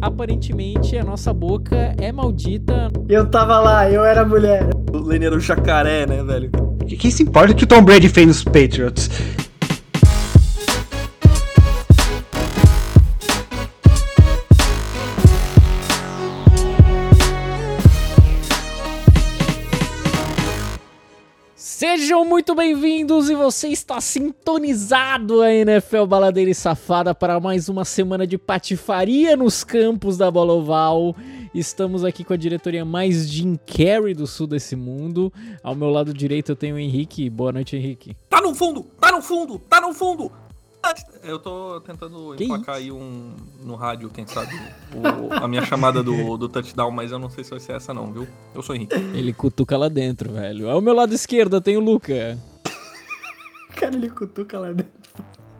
aparentemente a nossa boca é maldita. Eu tava lá, eu era mulher. O Lenny era o jacaré, né, velho? Quem se importa que o Tom Brady fez nos Patriots? Sejam muito bem-vindos e você está sintonizado a NFL Baladeira e Safada para mais uma semana de patifaria nos campos da Bola Oval. Estamos aqui com a diretoria mais Jim Carrey do sul desse mundo. Ao meu lado direito eu tenho o Henrique. Boa noite, Henrique. Tá no fundo! Tá no fundo! Tá no fundo! Eu tô tentando Que emplacar aí um no rádio, quem sabe, o- a minha chamada do, do touchdown, mas eu não sei se vai ser essa não, viu? Eu sou Henrique. Ele cutuca lá dentro, velho. Ao meu lado esquerdo eu tenho o Luca. Cara, ele cutuca lá dentro.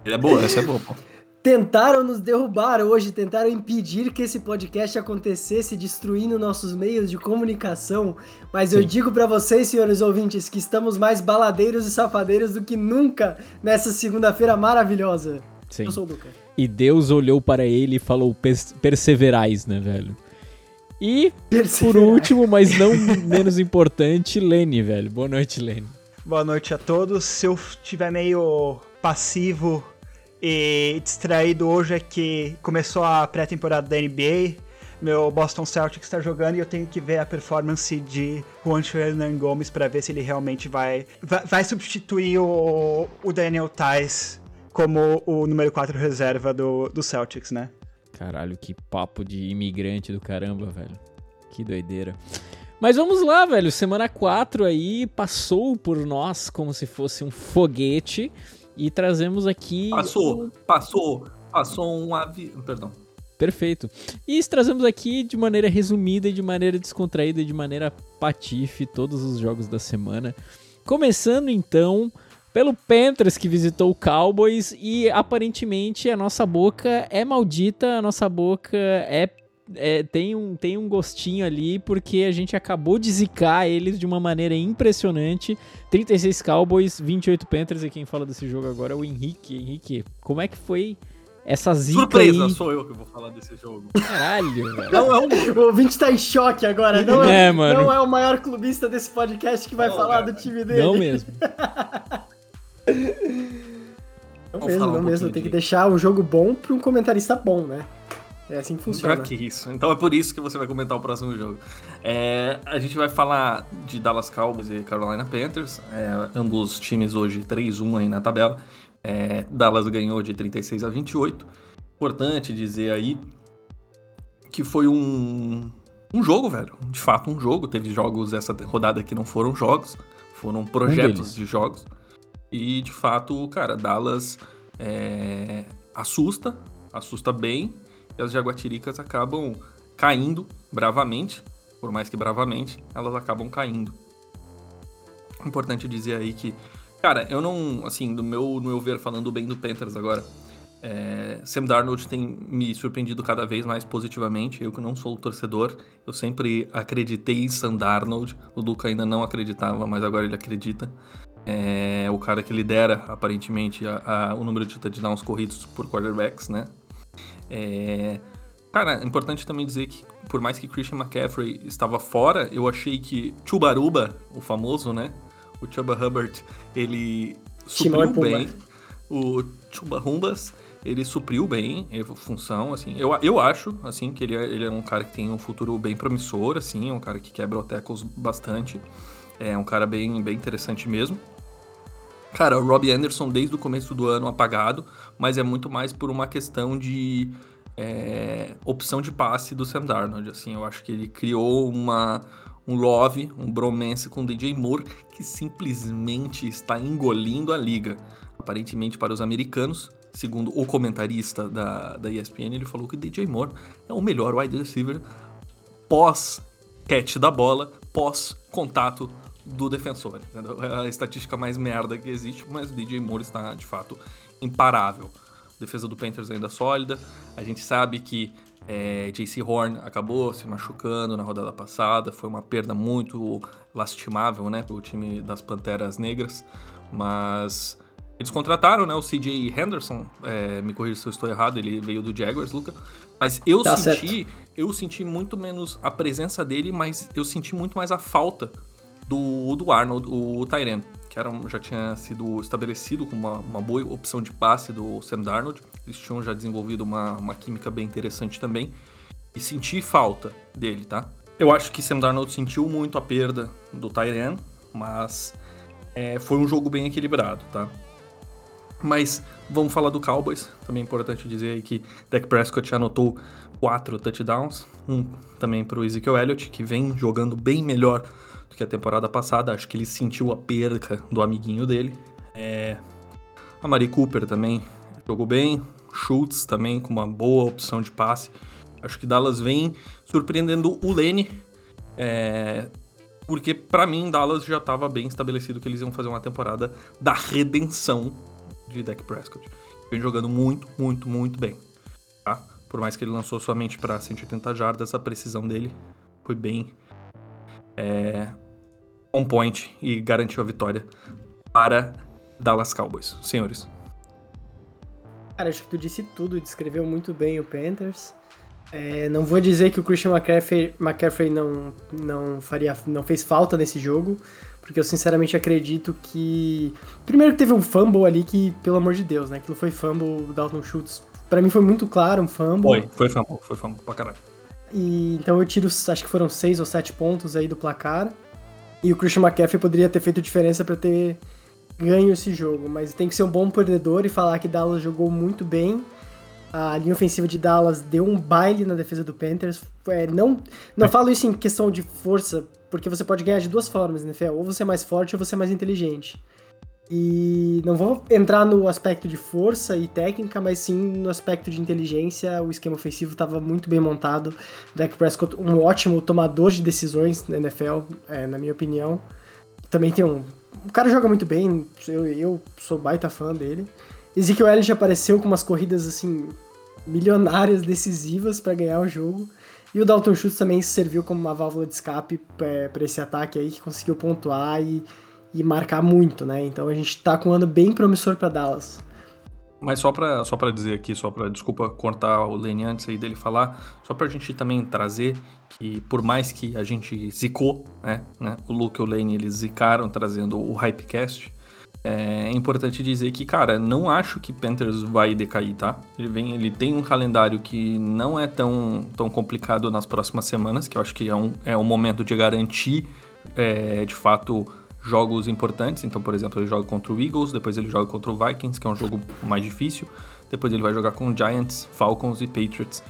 Ele é boa, essa é boa, pô. Tentaram nos derrubar hoje, tentaram impedir que esse podcast acontecesse, destruindo nossos meios de comunicação. Mas eu Sim. digo pra vocês, senhores ouvintes, que estamos mais baladeiros e safadeiros do que nunca nessa segunda-feira maravilhosa. Sim. Eu sou o Luca. E Deus olhou para ele e falou: "Pers- perseverais, né, velho? E, por último, mas não menos importante, Lene, velho. Boa noite, Lene. Boa noite a todos. Se eu estiver meio passivo e distraído hoje é que começou a pré-temporada da NBA. Meu Boston Celtics está jogando e eu tenho que ver a performance de Juancho Hernan Gomes para ver se ele realmente vai, vai, vai substituir o, o Daniel Tais como o número 4 reserva do, do Celtics, né? Caralho, que papo de imigrante do caramba, velho. Que doideira. Mas vamos lá, velho. Semana 4 aí passou por nós como se fosse um foguete. E trazemos aqui. Passou, passou, passou um avião. Perdão. Perfeito. E trazemos aqui de maneira resumida e de maneira descontraída e de maneira patife todos os jogos da semana. Começando então pelo Panthers que visitou o Cowboys e aparentemente a nossa boca é maldita, a nossa boca é, é- tem, um, tem um gostinho ali porque a gente acabou de zicar eles de uma maneira impressionante. 36 Cowboys, 28 Panthers e quem fala desse jogo agora é o Henrique. Henrique, como é que foi essa zica Surpresa, aí? sou eu que vou falar desse jogo. Caralho, velho. Não é um O ouvinte tá em choque agora. Não é, É, mano. não é o maior clubista desse podcast que vai Não, falar cara. do time dele. Não mesmo. Não Vamos mesmo, falar um não mesmo. Tem que de- deixar um jogo bom pra um comentarista bom, né? É assim que funciona. Pra que isso? Então é por isso que você vai comentar o próximo jogo. É, a gente vai falar de Dallas Cowboys e Carolina Panthers. É, ambos times hoje 3-1 aí na tabela. É, Dallas ganhou de 36 a 28. Importante dizer aí que foi um, um jogo, velho. De fato, um jogo. Teve jogos essa rodada que não foram jogos, foram projetos de jogos. E de fato, cara, Dallas é, assusta, assusta bem. E as Jaguatiricas acabam caindo bravamente. Por mais que bravamente, elas acabam caindo. Importante dizer aí que, cara, eu não, assim, do meu, no meu ver, falando bem do Panthers agora, é, Sam Darnold tem me surpreendido cada vez mais positivamente. Eu que não sou torcedor, eu sempre acreditei em Sam Darnold. O Luca ainda não acreditava, mas agora ele acredita. É o cara que lidera, aparentemente, a- a- o número de touchdowns corridos por quarterbacks, né? É, Cara, é importante também dizer que, por mais que Christian McCaffrey estava fora, eu achei que Chubaruba, o famoso, né? O Chuba Hubbard, ele Timão supriu Pumba. bem. O Chuba Rumbas, ele supriu bem a função, assim. Eu, eu acho, assim, que ele é, ele é um cara que tem um futuro bem promissor, assim. É um cara que quebra o tackles bastante. É um cara bem, bem interessante mesmo. Cara, o Robbie Anderson desde o começo do ano apagado, mas é muito mais por uma questão de é, opção de passe do Sam Darnold. Assim, eu acho que ele criou uma, um love, um bromance com o DJ Moore que simplesmente está engolindo a liga. Aparentemente para os americanos, segundo o comentarista da, da ESPN, ele falou que o DJ Moore é o melhor wide receiver pós catch da bola, pós contato do defensor. entendeu? É a estatística mais merda que existe, mas o DJ Moore está de fato imparável. A defesa do Panthers ainda sólida. A gente sabe que é, JC Horn acabou se machucando na rodada passada. Foi uma perda muito lastimável né, para o time das Panteras Negras. Mas Eles contrataram, né, o CJ Henderson, é, me corrija se eu estou errado, ele veio do Jaguars, Luca. Mas eu Tá senti, eu senti muito menos a presença dele, mas eu senti muito mais a falta do, do Arnold, o Tyren, que era, já tinha sido estabelecido como uma, uma boa opção de passe do Sam Darnold. Eles tinham já desenvolvido uma, uma química bem interessante também. E senti falta dele, tá? Eu acho que Sam Darnold sentiu muito a perda do Tyren, mas é, foi um jogo bem equilibrado, tá? Mas vamos falar do Cowboys. Também é importante dizer aí que Dak Prescott anotou quatro touchdowns, um também para o Ezekiel Elliott, que vem jogando bem melhor que a temporada passada. Acho que ele sentiu a perca do amiguinho dele. É... A Mari Cooper também jogou bem. Schultz também com uma boa opção de passe. Acho que Dallas vem surpreendendo o Lene. É... Porque para mim Dallas já estava bem estabelecido que eles iam fazer uma temporada da redenção de Dak Prescott. Vem jogando muito, muito, muito bem. Tá? Por mais que ele lançou somente para 180 jardas, a precisão dele foi bem é, on point e garantiu a vitória para Dallas Cowboys. Senhores. Cara, acho que tu disse tudo, descreveu muito bem o Panthers. É, não vou dizer que o Christian McCaffrey, McCaffrey não, não, faria, não fez falta nesse jogo, porque eu sinceramente acredito que. Primeiro que teve um fumble ali que, pelo amor de Deus, né? Aquilo foi fumble, o Dalton Schultz. Pra mim foi muito claro um fumble. Foi, foi fumble, foi fumble pra caralho. E, então eu tiro, acho que foram seis ou sete pontos aí do placar. E o Christian McCaffrey poderia ter feito diferença pra ter ganho esse jogo. Mas tem que ser um bom perdedor e falar que Dallas jogou muito bem. A linha ofensiva de Dallas deu um baile na defesa do Panthers. É, não, não falo isso em questão de força, porque você pode ganhar de duas formas, né, Fé? Ou você é mais forte ou você é mais inteligente. E não vou entrar no aspecto de força e técnica, mas sim no aspecto de inteligência. O esquema ofensivo estava muito bem montado. Dak Prescott, um ótimo tomador de decisões na NFL, é, na minha opinião. Também tem um. O cara joga muito bem, eu, eu sou baita fã dele. Ezekiel Elliott apareceu com umas corridas assim milionárias, decisivas para ganhar o jogo. E o Dalton Schultz também serviu como uma válvula de escape para esse ataque aí que conseguiu pontuar e, e marcar muito, né? Então a gente tá com um ano bem promissor para Dallas. Mas só pra, só dizer aqui, só pra, desculpa cortar o Lenny antes aí dele falar, só pra gente também trazer que por mais que a gente zicou, né, né o Luke e o Lane eles zicaram trazendo o Hypecast, é importante dizer que, cara, não acho que Panthers vai decair, tá? Ele, vem, ele tem um calendário que não é tão, tão complicado nas próximas semanas, que eu acho que é um, é um momento de garantir, é, de fato, jogos importantes. Então, por exemplo, ele joga contra o Eagles, depois ele joga contra o Vikings, que é um jogo mais difícil. Depois ele vai jogar com Giants, Falcons e Patriots.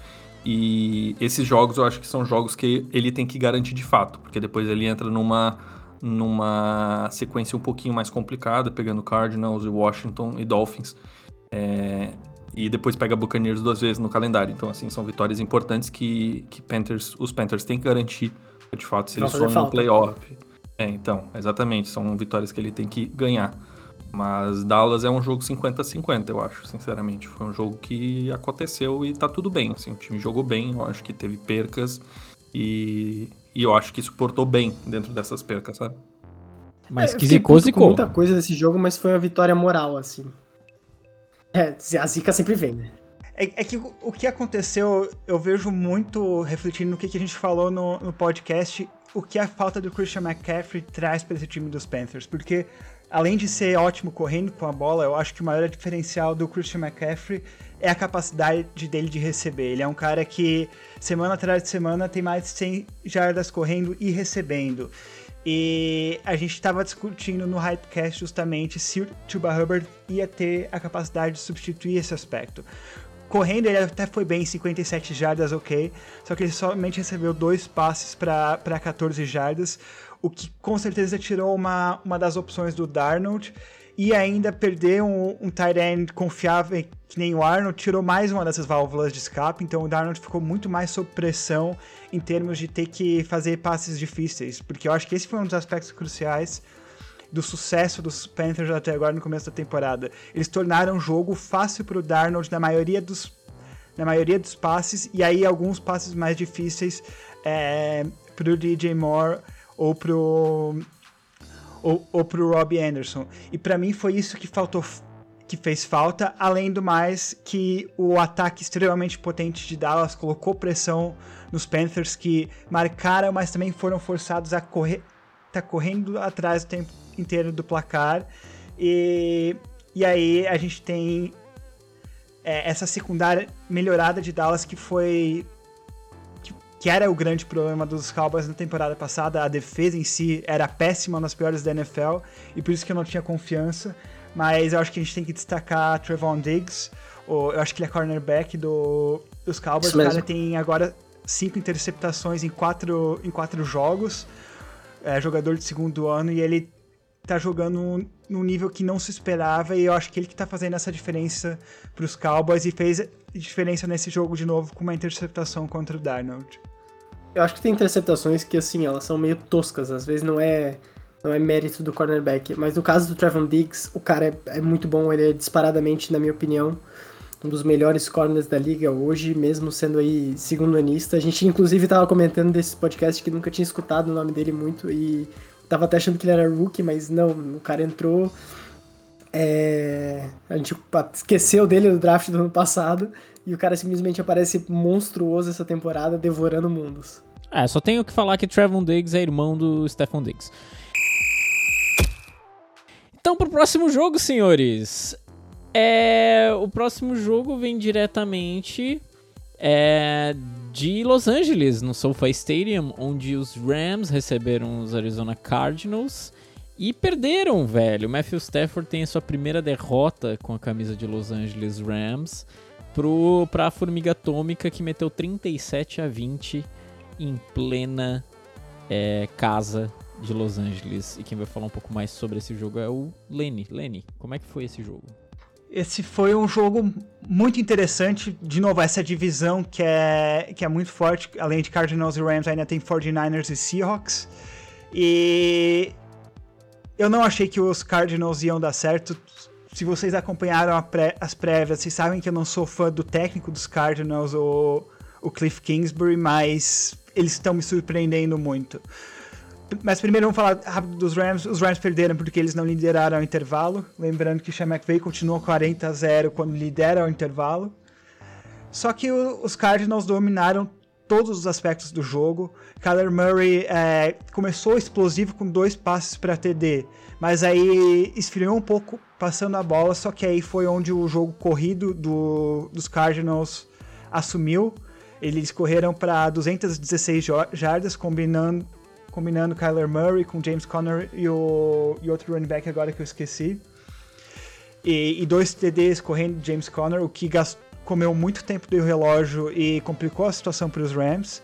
E esses jogos eu acho que são jogos que ele tem que garantir de fato, porque depois ele entra numa numa sequência um pouquinho mais complicada, pegando Cardinals, Washington e Dolphins. É, e depois pega Buccaneers duas vezes no calendário. Então, assim, são vitórias importantes que, que Panthers, os Panthers têm que garantir, de fato, se eles forem no playoff. É, então, exatamente, são vitórias que ele tem que ganhar. Mas Dallas é um jogo 50-50, eu acho, sinceramente. Foi um jogo que aconteceu e tá tudo bem. Assim, o time jogou bem, eu acho que teve percas e, e eu acho que suportou bem dentro dessas percas, sabe? Mas É, que zicou, zicou. muita coisa desse jogo, mas foi uma vitória moral, assim. É, a zica sempre vem, né? É, é que o o que aconteceu, eu vejo muito refletindo no que, que a gente falou no, no podcast, o que a falta do Christian McCaffrey traz para esse time dos Panthers. Porque, além de ser ótimo correndo com a bola, eu acho que o maior diferencial do Christian McCaffrey é a capacidade dele de receber. Ele é um cara que, semana atrás de semana, tem mais de 100 jardas correndo e recebendo. E a gente estava discutindo no Hypecast justamente se o Chuba Hubbard ia ter a capacidade de substituir esse aspecto. Correndo, ele até foi bem, 57 jardas, ok. Só que ele somente recebeu dois passes para 14 jardas, o que com certeza tirou uma, uma das opções do Darnold. E ainda perder um, um tight end confiável que nem o Arnold tirou mais uma dessas válvulas de escape. Então o Darnold ficou muito mais sob pressão em termos de ter que fazer passes difíceis. Porque eu acho que esse foi um dos aspectos cruciais do sucesso dos Panthers até agora no começo da temporada. Eles tornaram o jogo fácil para o Darnold na maioria dos na maioria dos passes e aí alguns passes mais difíceis é, para o DJ Moore ou pro ou, ou pro Robbie Anderson. E para mim foi isso que faltou que fez falta, além do mais que o ataque extremamente potente de Dallas colocou pressão nos Panthers que marcaram, mas também foram forçados a correr, tá correndo atrás o tempo inteiro do placar. E, e aí a gente tem é, essa secundária melhorada de Dallas que foi que, que era o grande problema dos Cowboys na temporada passada. A defesa em si era péssima, uma das piores da NFL, e por isso que eu não tinha confiança. Mas eu acho que a gente tem que destacar Trevon Diggs. O, eu acho que ele é cornerback do, dos Cowboys. O cara tem agora cinco interceptações em quatro, em quatro jogos. É jogador de segundo ano e ele tá jogando num nível que não se esperava e eu acho que ele que tá fazendo essa diferença para os Cowboys e fez diferença nesse jogo de novo com uma interceptação contra o Darnold. Eu acho que tem interceptações que assim, elas são meio toscas, às vezes não é não é mérito do cornerback, mas no caso do Trevon Diggs, o cara é, é muito bom, ele é disparadamente, na minha opinião, um dos melhores corners da liga hoje, mesmo sendo aí segundo anista. A gente inclusive tava comentando desse podcast que nunca tinha escutado o nome dele muito e tava até achando que ele era rookie, mas não, o cara entrou. É... A gente esqueceu dele no draft do ano passado e o cara simplesmente aparece monstruoso essa temporada, devorando mundos. É, só tenho que falar que Trevon Diggs é irmão do Stephon Diggs. Então, pro próximo jogo, senhores. É, o próximo jogo vem diretamente é, de Los Angeles, no SoFi Stadium, onde os Rams receberam os Arizona Cardinals e perderam, velho. Matthew Stafford tem a sua primeira derrota com a camisa de Los Angeles Rams pro, pra Formiga Atômica, que meteu 37 a 20 em plena é, casa de Los Angeles. E quem vai falar um pouco mais sobre esse jogo é o Lenny. Lenny, como é que foi esse jogo? Esse foi um jogo muito interessante. De novo, essa divisão que é, que é muito forte. Além de Cardinals e Rams, ainda tem 49ers e Seahawks. E eu não achei que os Cardinals iam dar certo. Se vocês acompanharam pré, as prévias, vocês sabem que eu não sou fã do técnico dos Cardinals, o, o Cliff Kingsbury, mas eles estão me surpreendendo muito. Mas primeiro vamos falar rápido dos Rams. Os Rams perderam porque eles não lideraram o intervalo. Lembrando que Sean McVay continua 40 a 0 quando lidera o intervalo. Só que o, os Cardinals dominaram todos os aspectos do jogo. Kyler Murray é, começou explosivo com dois passes para TD, mas aí esfriou um pouco passando a bola. Só que aí foi onde o jogo corrido do, dos Cardinals assumiu. Eles correram para 216 jardas, combinando combinando Kyler Murray com James Conner e, o, e outro running back agora que eu esqueci. E, e dois TDs correndo de James Conner, o que gast, comeu muito tempo do relógio e complicou a situação para os Rams.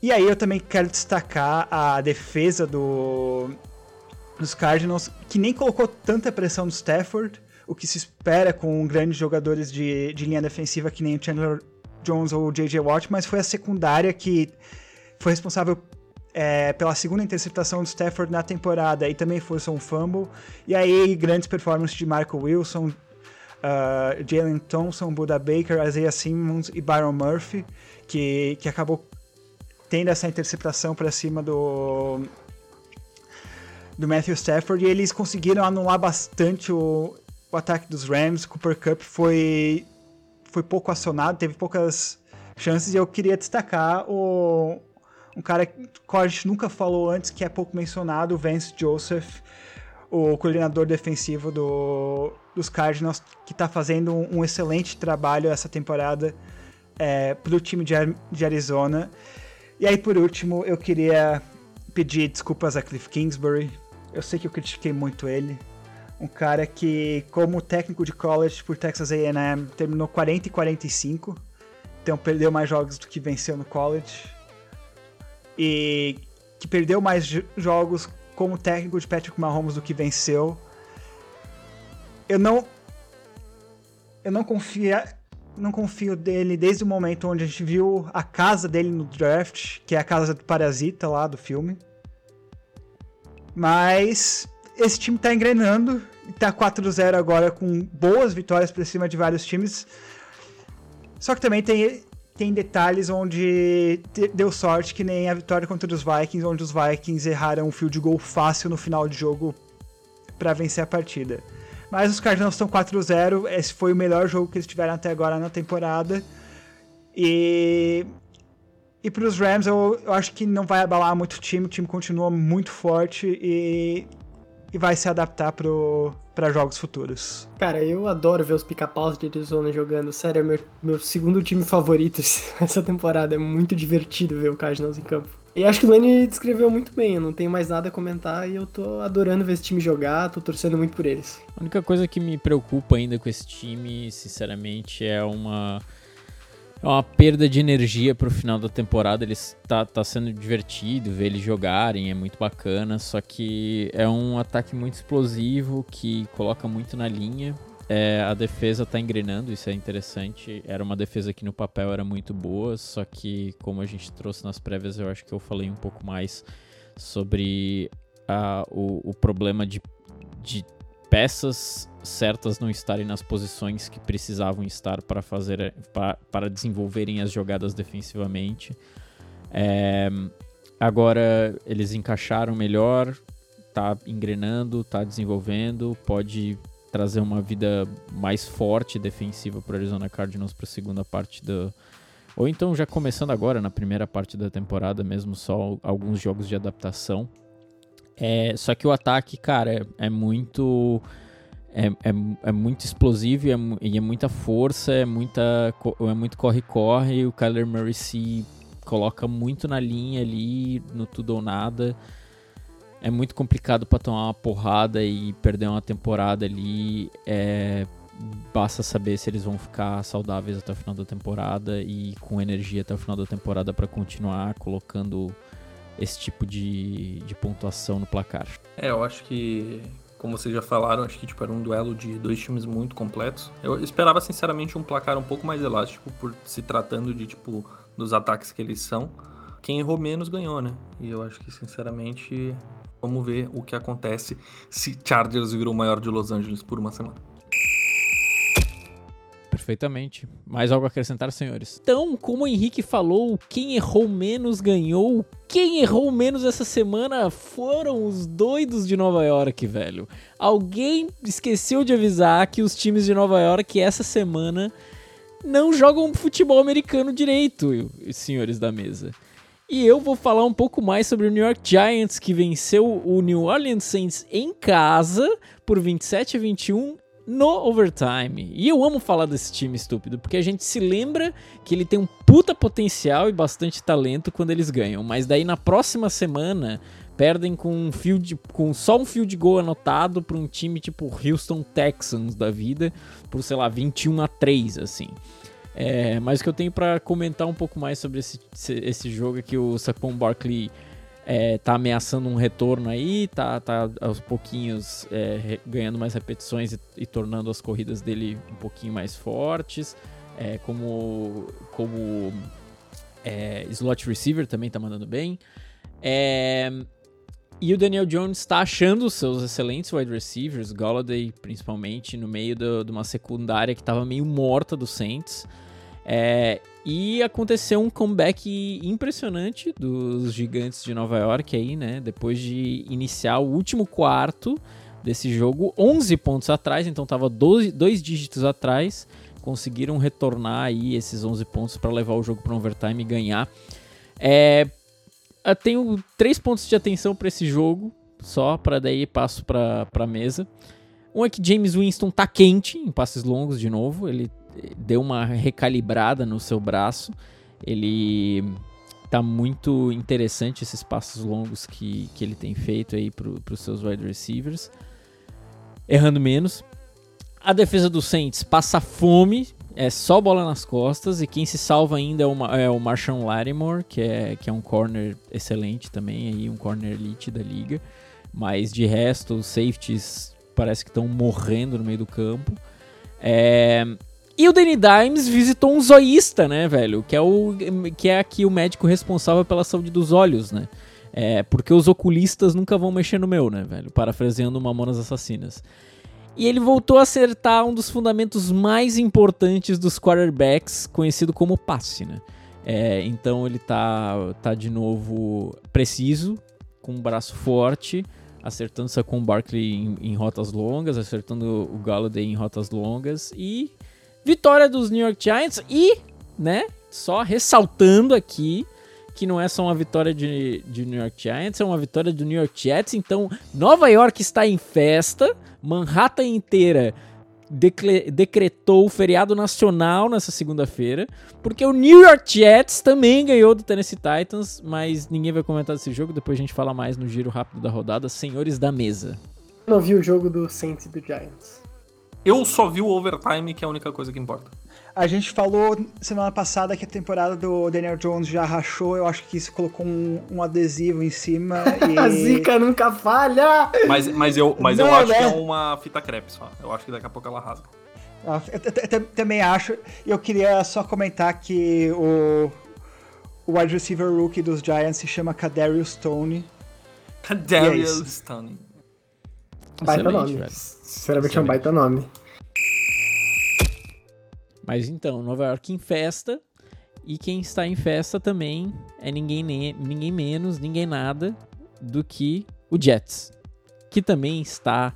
E aí eu também quero destacar a defesa do, dos Cardinals, que nem colocou tanta pressão no Stafford, o que se espera com grandes jogadores de, de linha defensiva que nem o Chandler Jones ou o J.J. Watt, mas foi a secundária que foi responsável é, pela segunda interceptação do Stafford na temporada e também forçou um fumble. E aí, grandes performances de Michael Wilson, uh, Jalen Thompson, Buda Baker, Isaiah Simmons e Byron Murphy, que, que acabou tendo essa interceptação para cima do, do Matthew Stafford. E eles conseguiram anular bastante o, o ataque dos Rams. Cooper Cup foi, foi pouco acionado, teve poucas chances. E eu queria destacar o, um cara que a gente nunca falou antes, que é pouco mencionado, o Vance Joseph, o coordenador defensivo do, dos Cardinals, que está fazendo um, um, excelente trabalho essa temporada é, para o time de, de Arizona. E aí, por último, eu queria pedir desculpas a Cliff Kingsbury. Eu sei que eu critiquei muito ele. Um cara que, como técnico de college por Texas A&M, terminou 40 e 45. Então perdeu mais jogos do que venceu no college e que perdeu mais jogos como técnico de Patrick Mahomes do que venceu. Eu não eu não confio não confio dele desde o momento onde a gente viu a casa dele no draft, que é a casa do Parasita lá do filme. Mas esse time tá engrenando e tá 4-0 agora com boas vitórias para cima de vários times. Só que também tem tem detalhes onde deu sorte, que nem a vitória contra os Vikings, onde os Vikings erraram um field goal fácil no final de jogo para vencer a partida. Mas os Cardinals estão 4-0. Esse foi o melhor jogo que eles tiveram até agora na temporada. E. E para os Rams, eu, eu acho que não vai abalar muito o time. O time continua muito forte e, e vai se adaptar para jogos futuros. Cara, eu adoro ver os pica-paus de Arizona jogando. Sério, é meu, meu segundo time favorito essa temporada. É muito divertido ver o Cardinals em campo. E acho que o Lenny descreveu muito bem, eu não tenho mais nada a comentar e eu tô adorando ver esse time jogar, tô torcendo muito por eles. A única coisa que me preocupa ainda com esse time, sinceramente, é uma é uma perda de energia pro final da temporada. Ele tá, tá sendo divertido ver eles jogarem, é muito bacana, só que é um ataque muito explosivo que coloca muito na linha. É, a defesa tá engrenando, isso é interessante. Era uma defesa que no papel era muito boa, só que como a gente trouxe nas prévias, eu acho que eu falei um pouco mais sobre a, o, o problema de, de peças certas não estarem nas posições que precisavam estar para fazer para, desenvolverem as jogadas defensivamente. É, agora eles encaixaram melhor, tá engrenando, tá desenvolvendo, pode trazer uma vida mais forte defensiva para Arizona Cardinals para a segunda parte do ou então já começando agora na primeira parte da temporada mesmo só alguns jogos de adaptação. É, só que o ataque, cara, é, é muito é, é, é, muito explosivo e é, e é, muita força, é, muita, é muito corre-corre. O Kyler Murray se coloca muito na linha ali, no tudo ou nada é muito complicado para tomar uma porrada e perder uma temporada ali. É, basta saber se eles vão ficar saudáveis até o final da temporada e com energia até o final da temporada para continuar colocando esse tipo de, de pontuação no placar. É, eu acho que, como vocês já falaram, acho que tipo, era um duelo de dois times muito completos. Eu esperava, sinceramente, um placar um pouco mais elástico, por se tratando de, tipo, dos ataques que eles são. Quem errou menos ganhou, né? E eu acho que, sinceramente, Vamos ver o que acontece se Chargers virou o maior de Los Angeles por uma semana. Perfeitamente. Mais algo a acrescentar, senhores? Então, como o Henrique falou, quem errou menos ganhou. Quem errou menos essa semana foram os doidos de Nova York, velho. Alguém esqueceu de avisar que os times de Nova York essa semana não jogam futebol americano direito, senhores da mesa. E eu vou falar um pouco mais sobre o New York Giants, que venceu o New Orleans Saints em casa por 27 a 21 no overtime. E eu amo falar desse time estúpido, porque a gente se lembra que ele tem um puta potencial e bastante talento quando eles ganham. Mas daí na próxima semana perdem com um field, com só um field goal anotado para um time tipo Houston Texans da vida, por sei lá, 21 a 3 assim. É, mas o que eu tenho para comentar um pouco mais sobre esse, esse jogo é que o Saquon Barkley é, tá ameaçando um retorno aí, tá, tá aos pouquinhos é, ganhando mais repetições e, e, tornando as corridas dele um pouquinho mais fortes. É, como como é, slot receiver também tá mandando bem. É, e o Daniel Jones está achando seus excelentes wide receivers, Golladay principalmente, no meio de uma secundária que estava meio morta do Saints. E aconteceu um comeback impressionante dos gigantes de Nova York aí, né? Depois de iniciar o último quarto desse jogo, 11 pontos atrás, então tava 12, dois dígitos atrás, conseguiram retornar aí esses 11 pontos para levar o jogo para overtime e ganhar. É, eu tenho três pontos de atenção para esse jogo, só para daí passo para a mesa. Um é que James Winston tá quente em passes longos de novo, ele deu uma recalibrada no seu braço. Ele tá muito interessante esses passos longos que, que ele tem feito aí para os seus wide receivers. Errando menos. A defesa do Saints passa fome, é só bola nas costas, e quem se salva ainda é o, é o Marshawn Lattimore, que é, que é um corner excelente também, aí, um corner elite da liga. Mas de resto, os safeties parece que estão morrendo no meio do campo. É, e o Danny Dimes visitou um zoísta, né, velho? Que é, o, que é aqui o médico responsável pela saúde dos olhos, né? É, porque os oculistas nunca vão mexer no meu, né, velho? Parafraseando Mamonas Assassinas. E ele voltou a acertar um dos fundamentos mais importantes dos quarterbacks, conhecido como passe, né? É, então ele tá, tá de novo preciso, com um braço forte, acertando Saquon Barkley em, em rotas longas, acertando o Galladay em rotas longas e vitória dos New York Giants e, né, só ressaltando aqui que não é só uma vitória de, de New York Giants, é uma vitória do New York Jets. Então, Nova York está em festa, Manhattan inteira decretou o feriado nacional nessa segunda-feira, porque o New York Jets também ganhou do Tennessee Titans, mas ninguém vai comentar desse jogo, depois a gente fala mais no giro rápido da rodada. Senhores da mesa. Não vi o jogo do Saints e do Giants. Eu só vi o overtime, que é a única coisa que importa. A gente falou semana passada que a temporada do Daniel Jones já rachou. Eu acho que isso colocou um, um adesivo em cima. E... a zica nunca falha! Mas, mas, eu, mas Não, eu acho né? que é uma fita crepe só. Eu acho que daqui a pouco ela rasga. Ah, eu também acho. Eu queria só comentar que o, o wide receiver rookie dos Giants se chama Kadarius Stone. Kadarius é Stone. Baita nome. Velho. Sinceramente é um baita nome. Mas então, Nova York em festa. E quem está em festa também é ninguém, ninguém menos, ninguém nada do que o Jets. Que também está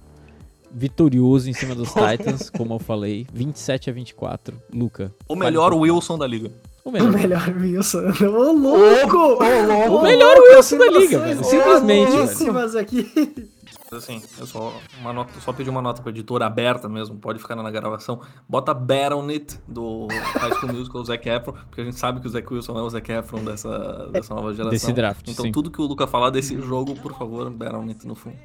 vitorioso em cima dos Titans, como eu falei, 27 a 24. Luca. O melhor Wilson da liga. O melhor, o melhor Wilson. Ô, louco! O melhor Wilson da liga, velho. Simplesmente. Velho. aqui. Assim, eu só, uma nota, só pedi uma nota pra editora aberta mesmo, pode ficar na gravação. Bota Baronet do High School Musical, o Zac Efron, porque a gente sabe que o Zac Wilson é o Zac Efron dessa, dessa nova geração. Desse draft, Então sim. tudo que o Luca falar desse jogo, por favor, Baronet no fundo.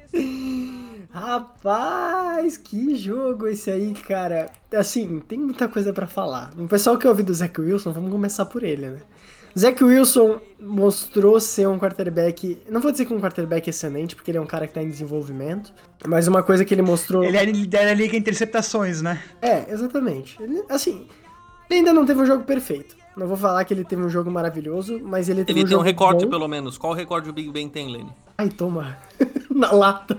Rapaz, que jogo esse aí, cara. Assim, tem muita coisa para falar. O pessoal que ouviu do Zac Wilson, vamos começar por ele, né? Zach Wilson mostrou ser um quarterback. Não vou dizer que um quarterback excelente, porque ele é um cara que tá em desenvolvimento. Mas uma coisa que ele mostrou. Ele é lidera a liga em interceptações, né? É, exatamente. Ele, assim, ele ainda não teve um jogo perfeito. Não vou falar que ele teve um jogo maravilhoso, mas ele teve ele um tem um recorde, bom. pelo menos. Qual recorde o Big Ben tem, Lenny? Ai, toma. Na lata.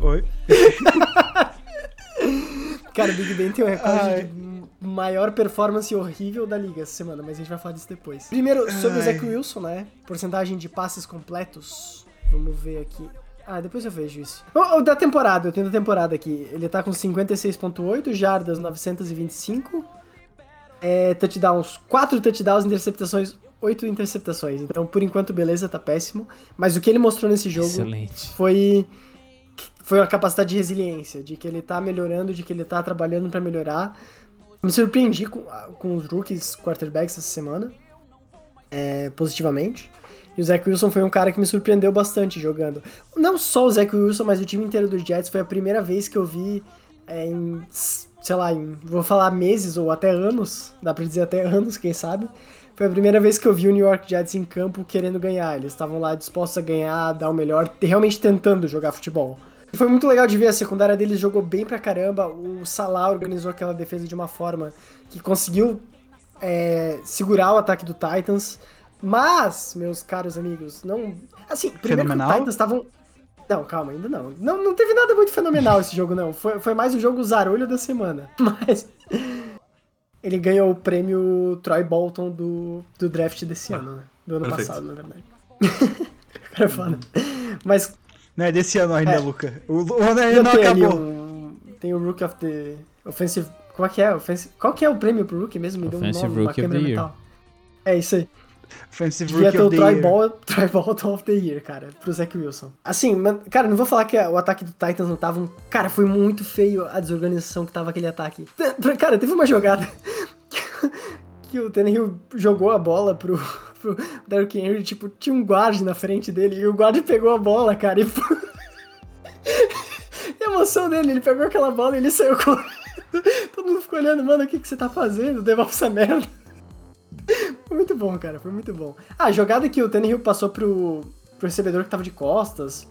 Oi? Cara, o Big Ben tem um recorde Ai. de maior performance horrível da liga essa semana, mas a gente vai falar disso depois. Primeiro, sobre Ai. o Zach Wilson, né? Porcentagem de passes completos. Vamos ver aqui. Ah, depois eu vejo isso. Oh, da temporada, eu tenho da temporada aqui. Ele tá com 56.8 jardas, 925. É, touchdowns, 4 touchdowns, interceptações, 8 interceptações. Então, por enquanto, beleza, tá péssimo. Mas o que ele mostrou nesse jogo Excelente. foi foi uma capacidade de resiliência, de que ele tá melhorando, de que ele tá trabalhando para melhorar. Me surpreendi com, com os rookies quarterbacks essa semana, é, positivamente. E o Zach Wilson foi um cara que me surpreendeu bastante jogando. Não só o Zach Wilson, mas o time inteiro dos Jets. Foi a primeira vez que eu vi é, em, sei lá, em, vou falar meses ou até anos, dá pra dizer até anos, quem sabe. Foi a primeira vez que eu vi o New York Jets em campo querendo ganhar. Eles estavam lá dispostos a ganhar, dar o melhor, realmente tentando jogar futebol. Foi muito legal de ver, a secundária deles jogou bem pra caramba. O Salah organizou aquela defesa de uma forma que conseguiu é, segurar o ataque do Titans. Mas, meus caros amigos, não. Assim, primeiro Fenomenal. que os Titans estavam. Não, calma, ainda não. não. Não teve nada muito fenomenal esse jogo, não. Foi, foi mais o jogo zarolho da semana. Mas. Ele ganhou o prêmio Troy Bolton do, do draft desse ano, né? Do ano Perfeito. passado, na verdade. cara é foda. Mas Não é desse ano ainda, É. Luca. O, o ano ainda não acabou. um, tem o Rookie of the Offensive. Como é que é? Offensive, qual que é o prêmio pro Rookie mesmo? Me deu um Offensive nome, uma Rookie of câmera the Year. mental. É isso aí. Offensive Devia Rookie ter o of the Troy, Year. Ball, Troy Bolton of the Year, cara, pro Zach Wilson. Assim, man- cara, não vou falar que o ataque do Titans não tava um... Cara, foi muito feio a desorganização que tava aquele ataque. Cara, teve uma jogada que, que o Tannehill jogou a bola pro, pro Derrick Henry, tipo, tinha um guarde na frente dele e o guarde pegou a bola, cara, e... A emoção dele, ele pegou aquela bola e ele saiu correndo. Todo mundo ficou olhando, mano, o que, que você tá fazendo? Devolve essa merda. Foi muito bom, cara, foi muito bom. Ah, a jogada que o Tannehill passou pro, pro recebedor que tava de costas.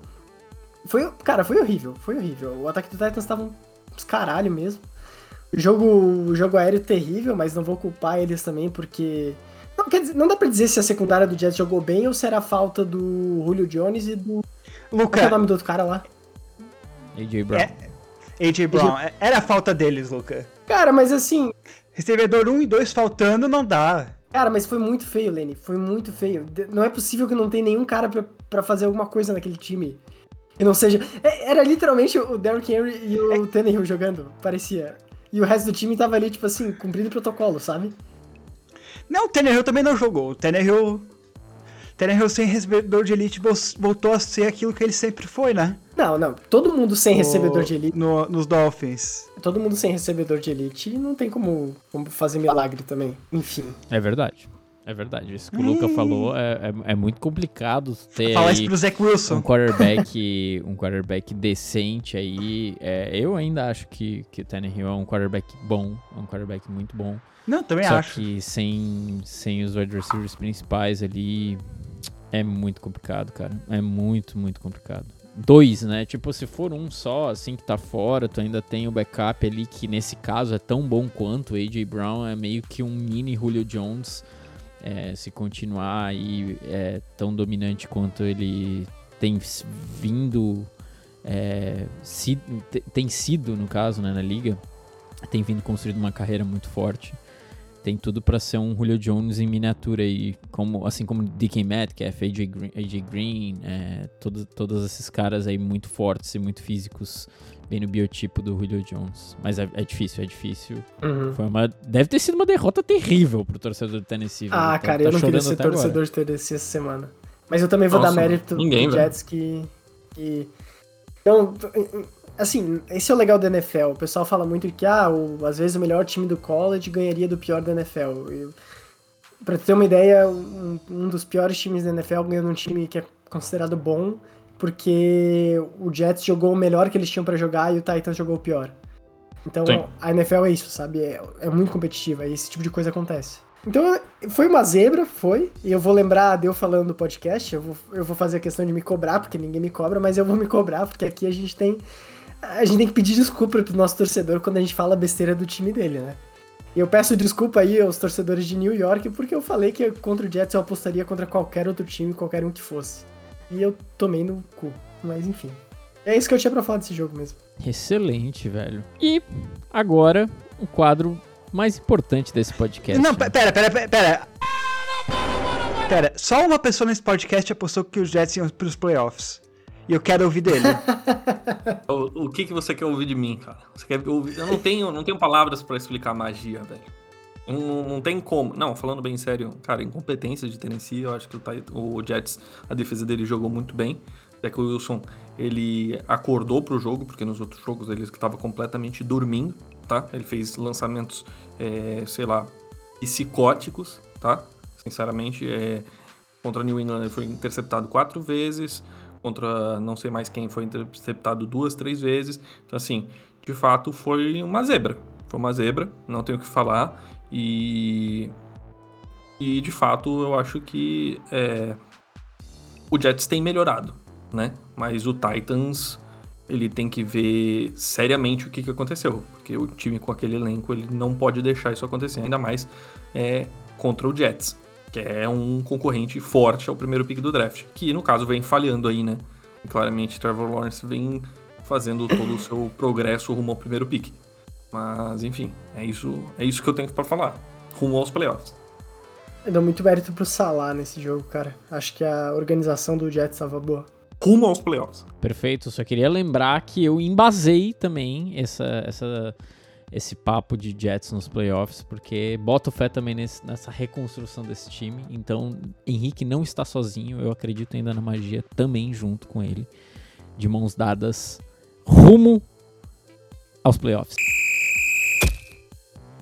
Foi, cara, foi horrível, foi horrível. O ataque do Titans tava uns caralho mesmo. Jogo, jogo aéreo terrível, mas não vou culpar eles também, porque. Não, quer dizer, não dá pra dizer se a secundária do Jets jogou bem ou se era a falta do Julio Jones e do. Qual que é o Luca, nome do outro cara lá? AJ Brown. É. AJ Brown, é- era a falta deles, Luca. Cara, mas assim, Recebedor 1 e 2 faltando, não dá. Cara, mas foi muito feio, Lenny. Foi muito feio. Não é possível que não tenha nenhum cara pra, pra fazer alguma coisa naquele time. E não seja. é- Era literalmente o Derrick Henry e o Tannehill jogando, parecia. E o resto do time tava ali, tipo assim, cumprindo o protocolo, sabe? Não, o Tannehill também não jogou. O Tannehill... Tannehill sem recebedor de elite vol- voltou a ser aquilo que ele sempre foi, né? Não, não. Todo mundo sem recebedor O- de elite. no- nos Dolphins. Todo mundo sem recebedor de elite não tem como, como fazer milagre também. Enfim. É verdade. É verdade. Isso que o Luca falou é, é, é muito complicado ter Falar isso pro Zach Wilson. um quarterback, um quarterback decente aí. É, eu ainda acho que, que o Tannehill é um quarterback bom, é um quarterback muito bom. Não, também Só acho. que sem, sem os wide receivers principais ali é muito complicado, cara. É muito, muito complicado. Dois, né? Tipo, se for um só, assim, que tá fora, tu ainda tem o backup ali, que nesse caso é tão bom quanto o A.J. Brown, é meio que um mini Julio Jones. é, se continuar aí é, tão dominante quanto ele tem vindo, é, te- tem sido, no caso, né, na liga, tem vindo construindo uma carreira muito forte tem tudo pra ser um Julio Jones em miniatura aí, como, assim como DK Metcalf, AJ Green, AJ Green é, todo, todos esses caras aí muito fortes e muito físicos, bem no biotipo do Julio Jones. Mas é, é difícil, é difícil. Foi uma, deve ter sido uma derrota terrível pro torcedor do Tennessee. velho. Ah, Tá- cara, tá eu não queria ser até agora. torcedor de TDC essa semana. Mas eu também vou Nossa, dar mérito ninguém, pro. Jets que, que. Então, assim, esse é o legal da NFL. O pessoal fala muito que, ah, o- às vezes o melhor time do college ganharia do pior da NFL. Eu, pra ter uma ideia, um, um dos piores times da NFL ganhou de um time que é considerado bom, porque o Jets jogou o melhor que eles tinham pra jogar e o Titans jogou o pior. Então, Sim. a NFL é isso, sabe? É, é muito competitiva e esse tipo de coisa acontece. Então, foi uma zebra, foi. E eu vou lembrar de eu falando no podcast. Eu vou, eu vou fazer a questão de me cobrar, porque ninguém me cobra, mas eu vou me cobrar, porque aqui a gente tem. A gente tem que pedir desculpa pro nosso torcedor quando a gente fala besteira do time dele, né? E eu peço desculpa aí aos torcedores de New York, porque eu falei que contra o Jets eu apostaria contra qualquer outro time, qualquer um que fosse. E eu tomei no cu. Mas enfim. É isso que eu tinha pra falar desse jogo mesmo. Excelente, velho. E agora, o quadro mais importante desse podcast. Não, né? pe- pera, pera, pera, pera. Pera, só uma pessoa nesse podcast apostou que os Jets iam pros playoffs. E eu quero ouvir dele. O, o que, que você quer ouvir de mim, cara? Você quer ouvir? Eu não tenho, não tenho palavras pra explicar magia, velho. Não, não tem como. Não, falando bem sério, cara, incompetência de Tennessee, eu acho que o, o Jets, a defesa dele jogou muito bem. Até que o Wilson, ele acordou pro jogo, porque nos outros jogos ele estava completamente dormindo, tá? Ele fez lançamentos, é, sei lá, psicóticos, tá? Sinceramente, é, contra New England ele foi interceptado quatro vezes, contra não sei mais quem foi interceptado duas, três vezes. Então, assim, de fato foi uma zebra. Foi uma zebra, não tenho o que falar. E. E de fato eu acho que é, o Jets tem melhorado, né? Mas o Titans ele tem que ver seriamente o que, que aconteceu. Porque o time com aquele elenco ele não pode deixar isso acontecer, ainda mais é, contra o Jets que é um concorrente forte ao primeiro pick do draft, que no caso vem falhando aí, né? E claramente Trevor Lawrence vem fazendo todo o seu progresso rumo ao primeiro pick. Mas enfim, é isso, é isso que eu tenho pra falar. Rumo aos playoffs. Eu dou muito mérito pro Salah nesse jogo, cara. Acho que a organização do Jets estava boa. Rumo aos playoffs. Perfeito, só queria lembrar que eu embasei também essa, essa, esse papo de Jets nos playoffs, porque boto fé também nesse- nessa reconstrução desse time. Então, Henrique não está sozinho, eu acredito ainda na magia também junto com ele, de mãos dadas, rumo aos playoffs.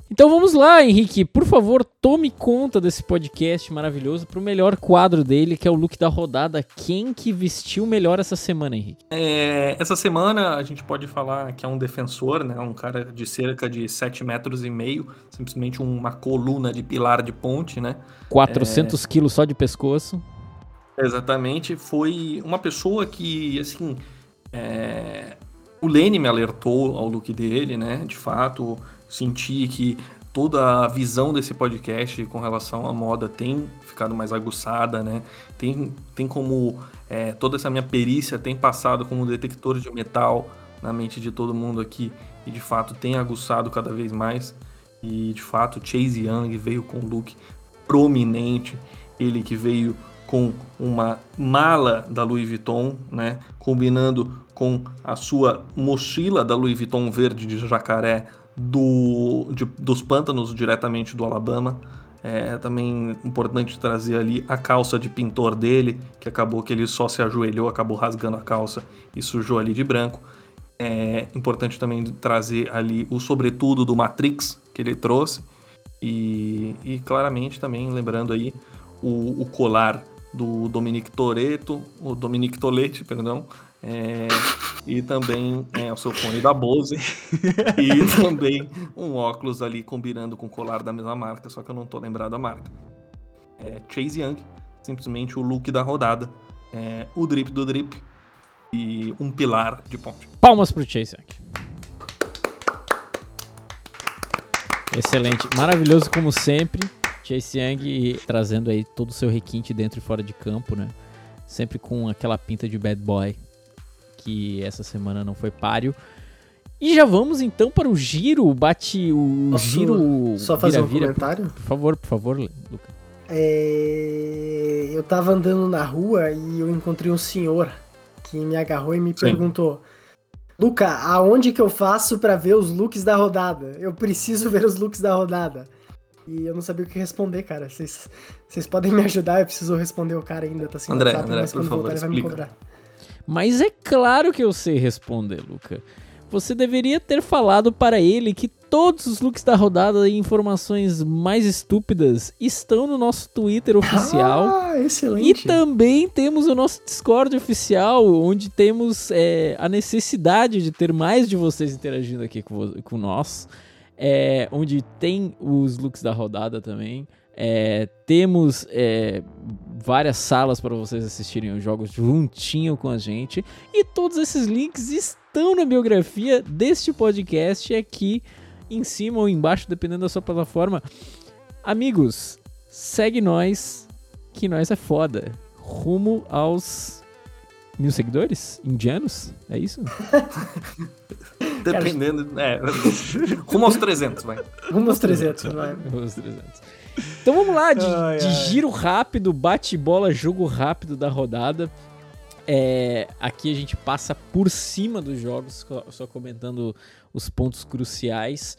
Então vamos lá, Henrique. Por favor, tome conta desse podcast maravilhoso pro melhor quadro dele, que é o look da rodada. Quem que vestiu melhor essa semana, Henrique? É, essa semana a gente pode falar que é um defensor, né? Um cara de cerca de 7 metros e meio, simplesmente uma coluna de pilar de ponte, né? 400 quilos só de pescoço. Exatamente, foi uma pessoa que, assim, é, o Lene me alertou ao look dele, né? De fato, senti que toda a visão desse podcast com relação à moda tem ficado mais aguçada, né? Tem, tem como é, toda essa minha perícia tem passado como detector de metal na mente de todo mundo aqui e de fato tem aguçado cada vez mais. E de fato, Chase Young veio com um look prominente, ele que veio com uma mala da Louis Vuitton, né? Combinando com a sua mochila da Louis Vuitton verde de jacaré do, de, dos pântanos diretamente do Alabama. É também importante trazer ali a calça de pintor dele, que acabou que ele só se ajoelhou, acabou rasgando a calça e sujou ali de branco. É importante também trazer ali o sobretudo do Matrix que ele trouxe. E, e claramente também lembrando aí o, o colar do Dominique Toreto, o Dominique Toletti, perdão, é, e também é, o seu fone da Bose e também um óculos ali combinando com o colar da mesma marca, só que eu não tô lembrado a marca. É, Chase Young, simplesmente o look da rodada, é, o drip do drip e um pilar de ponte. Palmas pro Chase Young. Excelente, maravilhoso como sempre. Chase Young trazendo aí todo o seu requinte dentro e fora de campo, né? Sempre com aquela pinta de bad boy que essa semana não foi páreo. E já vamos então para o giro, bate o Posso giro. Só fazer vira, um vira. comentário? Por favor, por favor, Luca. É, Eu tava andando na rua e eu encontrei um senhor que me agarrou e me Sim. perguntou: Luca, aonde que eu faço pra ver os looks da rodada? Eu preciso ver os looks da rodada. E eu não sabia o que responder, cara. Vocês vocês podem me ajudar? Eu preciso responder o cara ainda, tá sem André, WhatsApp, André, mas por quando favor, voltar ele vai me explica. cobrar. Mas é claro que eu sei responder, Luca. Você deveria ter falado para ele que todos os looks da rodada e informações mais estúpidas estão no nosso Twitter oficial. Ah, E excelente. também temos o nosso Discord oficial, onde temos é, a necessidade de ter mais de vocês interagindo aqui com, com nós. É, onde tem os looks da rodada também. É, temos é, várias salas para vocês assistirem os jogos juntinho com a gente. E todos esses links estão na biografia deste podcast aqui em cima ou embaixo, dependendo da sua plataforma. Amigos, segue nós, que nós é foda. Rumo aos mil seguidores indianos? É isso? Dependendo. É, rumo aos 300, vai. Rumo aos 300, vai. Os 300. Então vamos lá, de, Ai, de giro rápido, bate-bola, jogo rápido da rodada. É, aqui a gente passa por cima dos jogos, só comentando os pontos cruciais.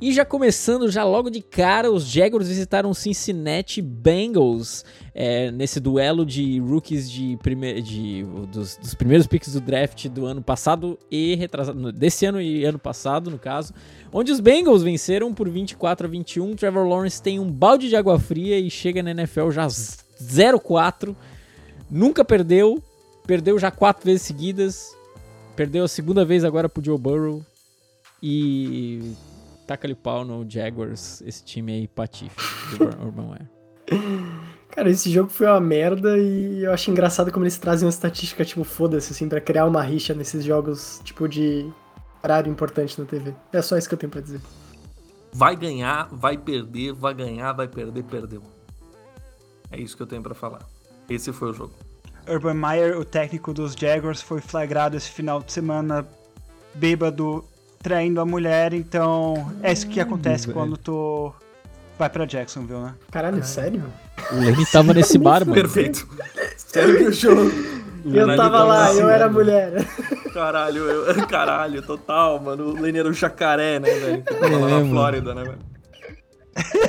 E já começando, já logo de cara, os Jaguars visitaram Cincinnati Bengals é, nesse duelo de rookies de, prime de dos, dos primeiros picks do draft do ano passado e retrasado, desse ano e ano passado, no caso, onde os Bengals venceram por 24 a 21. Trevor Lawrence tem um balde de água fria e chega na NFL já 0-4. Nunca perdeu, perdeu já quatro vezes seguidas. Perdeu a segunda vez agora pro Joe Burrow. E taca-lhe pau no Jaguars, esse time aí patife do Ur- Urban Meyer. Cara, esse jogo foi uma merda e eu acho engraçado como eles trazem uma estatística, tipo, foda-se, assim, pra criar uma rixa nesses jogos, tipo, de horário importante na TV. É só isso que eu tenho pra dizer. Vai ganhar, vai perder, vai ganhar, vai perder, perdeu. É isso que eu tenho pra falar. Esse foi o jogo. Urban Meyer, o técnico dos Jaguars, foi flagrado esse final de semana bêbado, traindo a mulher, então é isso que acontece velho. quando tu vai pra Jacksonville, né? Caralho, sério? O Lenny tava nesse bar, mano. Perfeito. Sério que o jogo. Eu Caralho, tava tava lá, assim, eu era mano. mulher. Caralho, eu, caralho, total, mano. O Lenny era o jacaré, né, velho? Que tava lá É, na mano. Flórida, né, velho?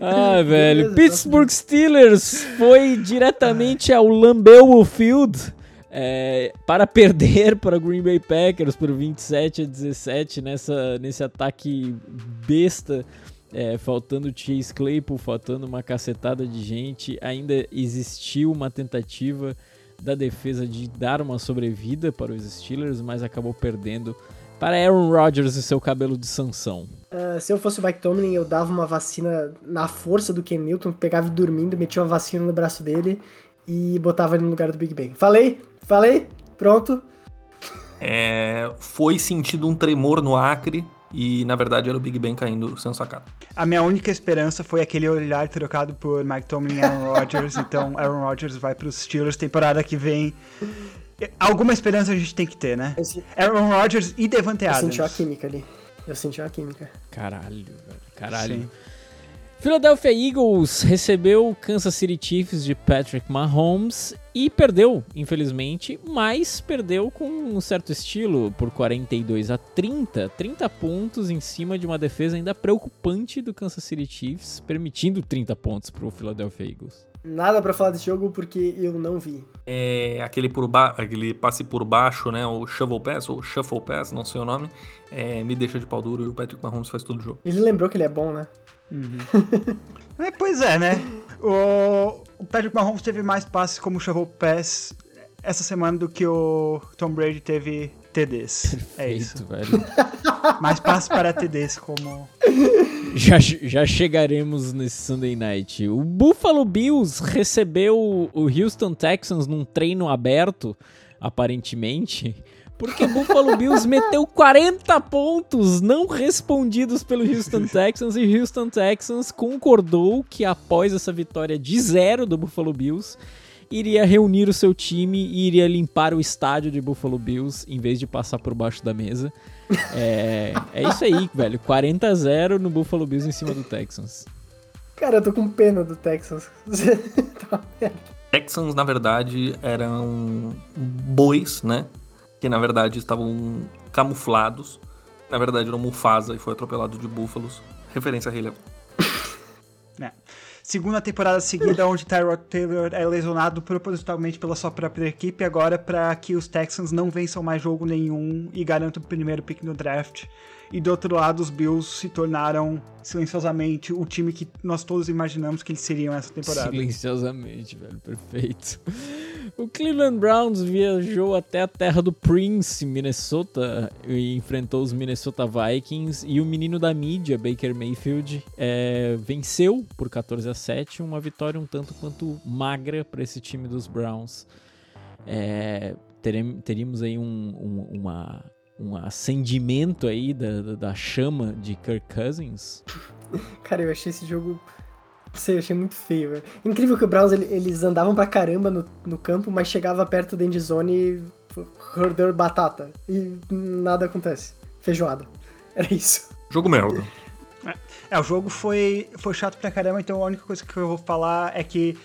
Ah, velho. Beleza, Pittsburgh Steelers foi diretamente ao Lambeau Field é, para perder para Green Bay Packers por 27 a 17 nessa, nesse ataque besta. é, faltando Chase Claypool, faltando uma cacetada de gente, ainda existiu uma tentativa da defesa de dar uma sobrevida para os Steelers, mas acabou perdendo para Aaron Rodgers e seu cabelo de Sansão. Ah, se eu fosse o Mike Tomlin, eu dava uma vacina na força do Ken Newton, pegava ele dormindo, metia uma vacina no braço dele e botava ele no lugar do Big Ben. Falei? Falei? Pronto? É, foi sentido um tremor no Acre e, na verdade, era o Big Ben caindo sem sacada. A minha única esperança foi aquele olhar trocado por Mike Tomlin e Aaron Rodgers, então Aaron Rodgers vai pros Steelers temporada que vem. Alguma esperança a gente tem que ter, né? Eu, se- Aaron Rodgers e Devante eu Adams. senti uma química ali. Eu senti uma química. Caralho, velho. Caralho. Sim. Philadelphia Eagles recebeu o Kansas City Chiefs de Patrick Mahomes e perdeu, infelizmente, mas perdeu com um certo estilo por 42 a 30, 30 pontos em cima de uma defesa ainda preocupante do Kansas City Chiefs, permitindo 30 pontos para o Philadelphia Eagles. Nada pra falar desse jogo porque eu não vi. É, aquele, por ba aquele passe por baixo, né? O shovel pass, ou shuffle pass, não sei o nome. é, me deixa de pau duro e o Patrick Mahomes faz todo o jogo. Ele lembrou que ele é bom, né? É, pois é, né? O, o Patrick Mahomes teve mais passes como shovel pass essa semana do que o Tom Brady teve TDs. É isso. Feito, velho. Mais passes para TDs como... Já, já chegaremos nesse Sunday Night. O Buffalo Bills recebeu o Houston Texans num treino aberto, aparentemente, porque o Buffalo Bills meteu 40 pontos não respondidos pelo Houston Texans e o Houston Texans concordou que após essa vitória de zero do Buffalo Bills, iria reunir o seu time e iria limpar o estádio de Buffalo Bills em vez de passar por baixo da mesa. É, é isso aí, velho. 40 a 0 no Buffalo Bills em cima do Texans. Cara, eu tô com pena do Texans. tá merda. Texans, na verdade, eram bois, né? Que na verdade estavam camuflados. Na verdade, era um Mufasa e foi atropelado de búfalos. Referência a Rei Leão. né? Segunda temporada seguida onde Tyrod Taylor é lesionado propositalmente pela sua própria equipe, agora para que os Texans não vençam mais jogo nenhum e garantam o primeiro pick no draft. E do outro lado, os Bills se tornaram silenciosamente o time que nós todos imaginamos que eles seriam essa temporada. Silenciosamente, velho. Perfeito. O Cleveland Browns viajou até a terra do Prince, Minnesota, e enfrentou os Minnesota Vikings. E o menino da mídia, Baker Mayfield, é, venceu por 14 a 7. Uma vitória um tanto quanto magra para esse time dos Browns. É, teríamos aí um, um- uma, um acendimento aí da, da- chama de Kirk Cousins. Cara, eu achei esse jogo. Não sei, eu achei muito feio, velho. Incrível que o Browns ele- eles andavam pra caramba no, no campo, mas chegava perto da endzone e. Rodeu batata. E nada acontece. Feijoada. Era isso. Jogo merda. É, o jogo foi, foi chato pra caramba, então a única coisa que eu vou falar é que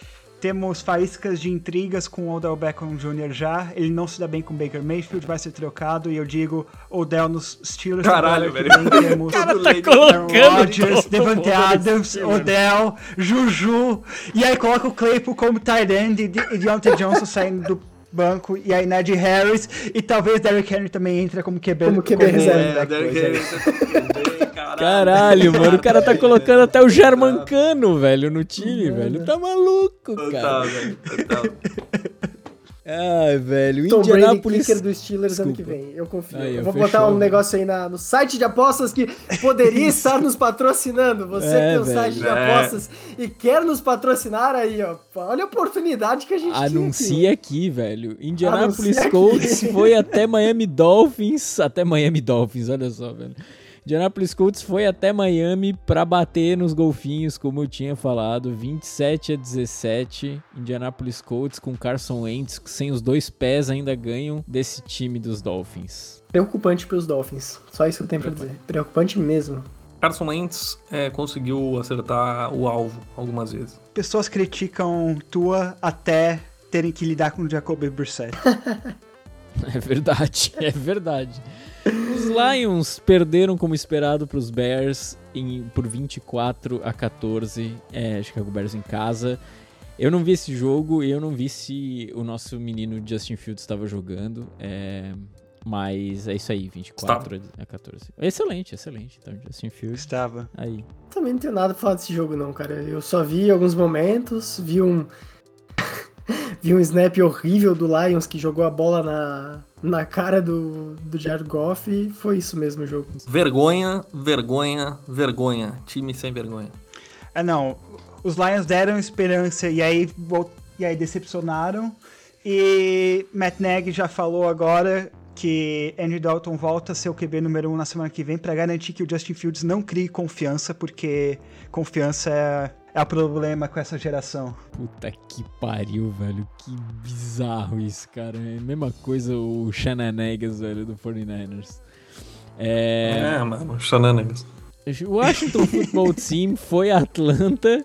temos faíscas de intrigas com o Odell Beckham Jr. já. Ele não se dá bem com o Baker Mayfield, vai ser trocado. E eu digo Odell nos Steelers. Caralho, velho. temos cara tá colocando Rodgers, Devante Adams, Odell, Juju. E aí coloca o Claypool como tight end e De- Deontay Johnson saindo do banco. E aí Najee Harris. E talvez Derrick Henry também entra como QB. Como QB reserva. É, Derrick. Henry, caralho. Caralho, mano, o cara tá colocando até o Germancano, velho, no time, velho. Tá maluco, Total, cara. velho. Total. Ai, velho, Tom Brady, Indianapolis... kicker dos Steelers ano que Desculpa. vem. Eu confio. Aí, eu vou fechou, botar um velho. negócio aí na, no site de apostas que poderia estar nos patrocinando. Você É, que tem um velho. site de É. apostas e quer nos patrocinar aí, ó. Olha a oportunidade que a gente tinha aqui. Anuncia aqui, velho. Indianapolis Anuncia Colts aqui. foi até Miami Dolphins. Até Miami Dolphins, olha só, velho. Indianapolis Colts foi até Miami pra bater nos golfinhos, como eu tinha falado. 27 a 17. Indianapolis Colts com Carson Wentz, sem os dois pés, ainda ganham desse time dos Dolphins. Preocupante pros Dolphins. Só isso que eu tenho pra dizer. Preocupante mesmo. Carson Wentz é, conseguiu acertar o alvo algumas vezes. Pessoas criticam Tua até terem que lidar com o Jacoby Brissett. É verdade, é verdade. Os Lions perderam como esperado para os Bears em- por 24 a 14. É, Chicago Bears em casa. Eu não vi esse jogo e eu não vi se o nosso menino Justin Fields estava jogando. é, mas é isso aí, 24 a 14. Excelente, excelente. Então, Justin Fields Estava. aí. Também não tenho nada pra falar desse jogo, não, cara. Eu só vi alguns momentos, vi um. vi um snap horrível do Lions que jogou a bola na, na cara do, do Jared Goff e foi isso mesmo o jogo. Vergonha, vergonha, vergonha. Time sem vergonha. Ah, não. Os Lions deram esperança e aí, e aí decepcionaram. E Matt Nagy já falou agora que Andy Dalton volta a ser o QB número 1 um na semana que vem para garantir que o Justin Fields não crie confiança, porque confiança é, é o problema com essa geração. Puta que pariu, velho. Que bizarro isso, cara. É a mesma coisa o Shannon velho, do 49ers. É. É, mano, shenanigans. O Washington Football Team foi a Atlanta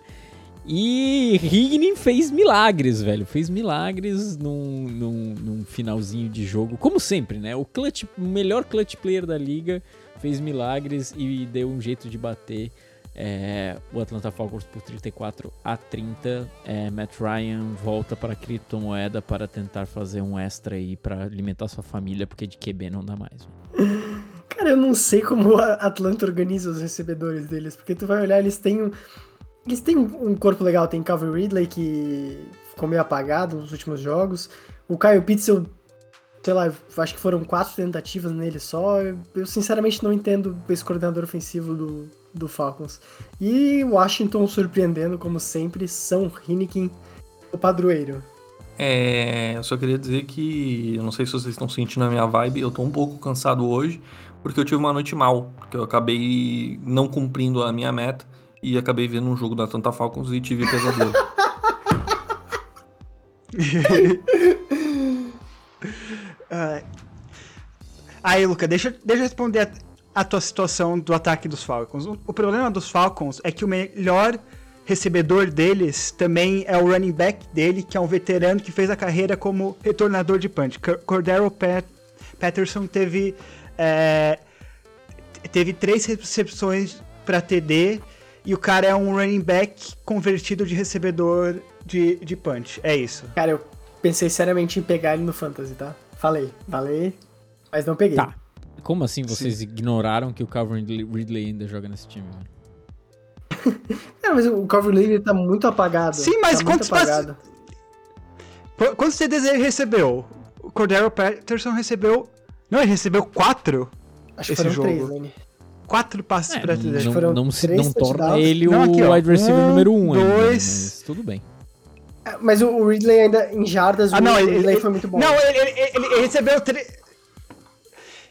e Higgin fez milagres, velho. Fez milagres num, num, num, finalzinho de jogo. Como sempre, né? O, clutch, melhor clutch player da liga fez milagres e deu um jeito de bater é, o Atlanta Falcons por 34 a 30. É, Matt Ryan volta para a criptomoeda para tentar fazer um extra aí para alimentar sua família, porque de QB não dá mais. Cara, eu não sei como a Atlanta organiza os recebedores deles, porque tu vai olhar, eles têm um, eles têm um corpo legal, tem Calvin Ridley que ficou meio apagado nos últimos jogos. O Pitts, eu, sei lá, acho que foram quatro tentativas nele só. Eu sinceramente não entendo esse coordenador ofensivo do, do Falcons. E Washington surpreendendo, como sempre, São Heineken, o padroeiro. É, eu só queria dizer que, eu não sei se vocês estão sentindo a minha vibe, eu tô um pouco cansado hoje, porque eu tive uma noite mal, porque eu acabei não cumprindo a minha meta e acabei vendo um jogo da Atlanta Falcons e tive pesadelo. Aí, Luca, deixa, deixa eu responder a tua situação do ataque dos Falcons. O, o, problema dos Falcons é que o melhor recebedor deles também é o running back dele, que é um veterano que fez a carreira como retornador de punch. Cordero Pat Patterson teve, é, teve três recepções para TD e o cara é um running back convertido de recebedor de, de punch. É isso. Cara, eu pensei seriamente em pegar ele no Fantasy, tá? Falei, falei, mas não peguei. Tá. Como assim vocês Sim. ignoraram que o Calvin Ridley ainda joga nesse time? é, mas o Calvin Ridley tá muito apagado. Sim, mas tá quantos passes... Quantos CDs ele recebeu? O Cordero Patterson recebeu... Não, ele recebeu quatro Acho esse jogo. Três, Lane. Quatro passes é, pra TD. Não, não, não, não torna ele não, aqui, o wide receiver um, número um dois... ainda, mas tudo bem. É, mas o Ridley ainda em jardas, ah, o não, Ridley ele, foi muito bom. Não, ele, ele, ele recebeu três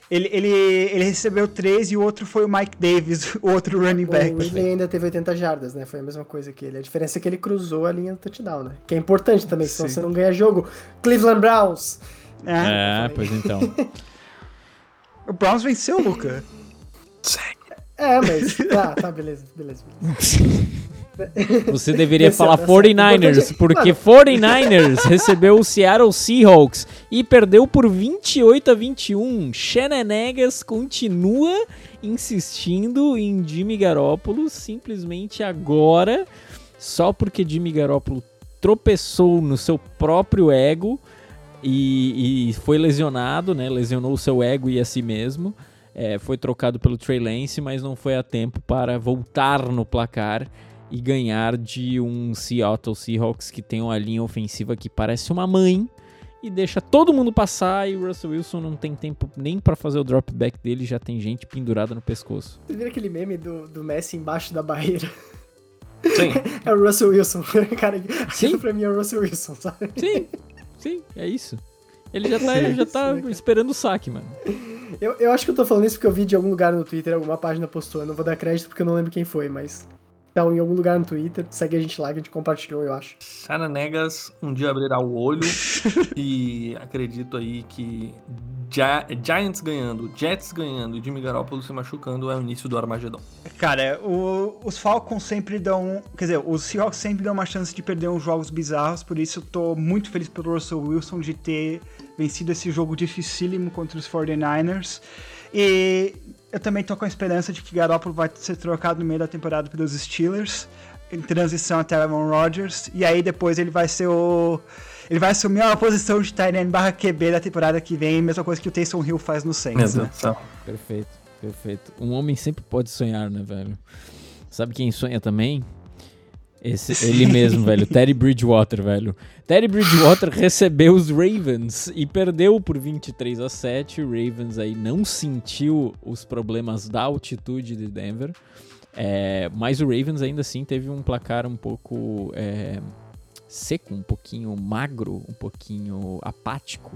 ele, ele, ele recebeu três e o outro foi o Mike Davis, o outro running back. O Ridley ainda teve 80 jardas, né? Foi a mesma coisa que ele. A diferença é que ele cruzou a linha do touchdown, né? Que é importante também, senão você não ganha jogo. Cleveland Browns! É, é pois então. o Browns venceu, Luca. É, mas. Tá, tá, beleza, beleza. beleza. Você deveria falar 49ers, porque 49ers recebeu o Seattle Seahawks e perdeu por 28 a 21. Negas continua insistindo em Jimmy Garoppolo simplesmente agora, só porque Jimmy Garoppolo tropeçou no seu próprio ego e, e foi lesionado, né? Lesionou o seu ego e a si mesmo. É, foi trocado pelo Trey Lance, mas não foi a tempo para voltar no placar e ganhar de um Seattle Seahawks que tem uma linha ofensiva que parece uma mãe e deixa todo mundo passar e o Russell Wilson não tem tempo nem para fazer o drop back dele, já tem gente pendurada no pescoço. Você viu aquele meme do, do Messi embaixo da barreira? Sim. é o Russell Wilson. Cara, sim. pra mim é o Russell Wilson, sabe? Sim, sim, é isso. Ele já tá, já tá esperando o saque, mano. Eu, eu acho que eu tô falando isso porque eu vi de algum lugar no Twitter, alguma página postou. Eu não vou dar crédito porque eu não lembro quem foi, mas então, em algum lugar no Twitter, segue a gente lá que a gente compartilhou, eu acho. Sara Negas um dia abrirá o olho e acredito aí que Giants ganhando, Jets ganhando Jimmy Garoppolo se machucando é o início do Armagedon. Cara, o, os Falcons sempre dão. Quer dizer, os Seahawks sempre dão uma chance de perder uns jogos bizarros, por isso eu tô muito feliz pelo Russell Wilson de ter vencido esse jogo dificílimo contra os 49ers. E eu também tô com a esperança de que Garoppolo vai ser trocado no meio da temporada pelos Steelers, em transição até Aaron Rodgers, e aí depois ele vai ser o. Ele vai assumir uma posição de end barra QB da temporada que vem, mesma coisa que o Taysom Hill faz no Saints. Né? Perfeito, perfeito. Um homem sempre pode sonhar, né, velho? Sabe quem sonha também? Esse, ele mesmo, velho. Teddy Bridgewater, velho. Teddy Bridgewater recebeu os Ravens e perdeu por 23 a 7. O Ravens aí não sentiu os problemas da altitude de Denver. É, mas o Ravens ainda assim teve um placar um pouco é, seco, um pouquinho magro, um pouquinho apático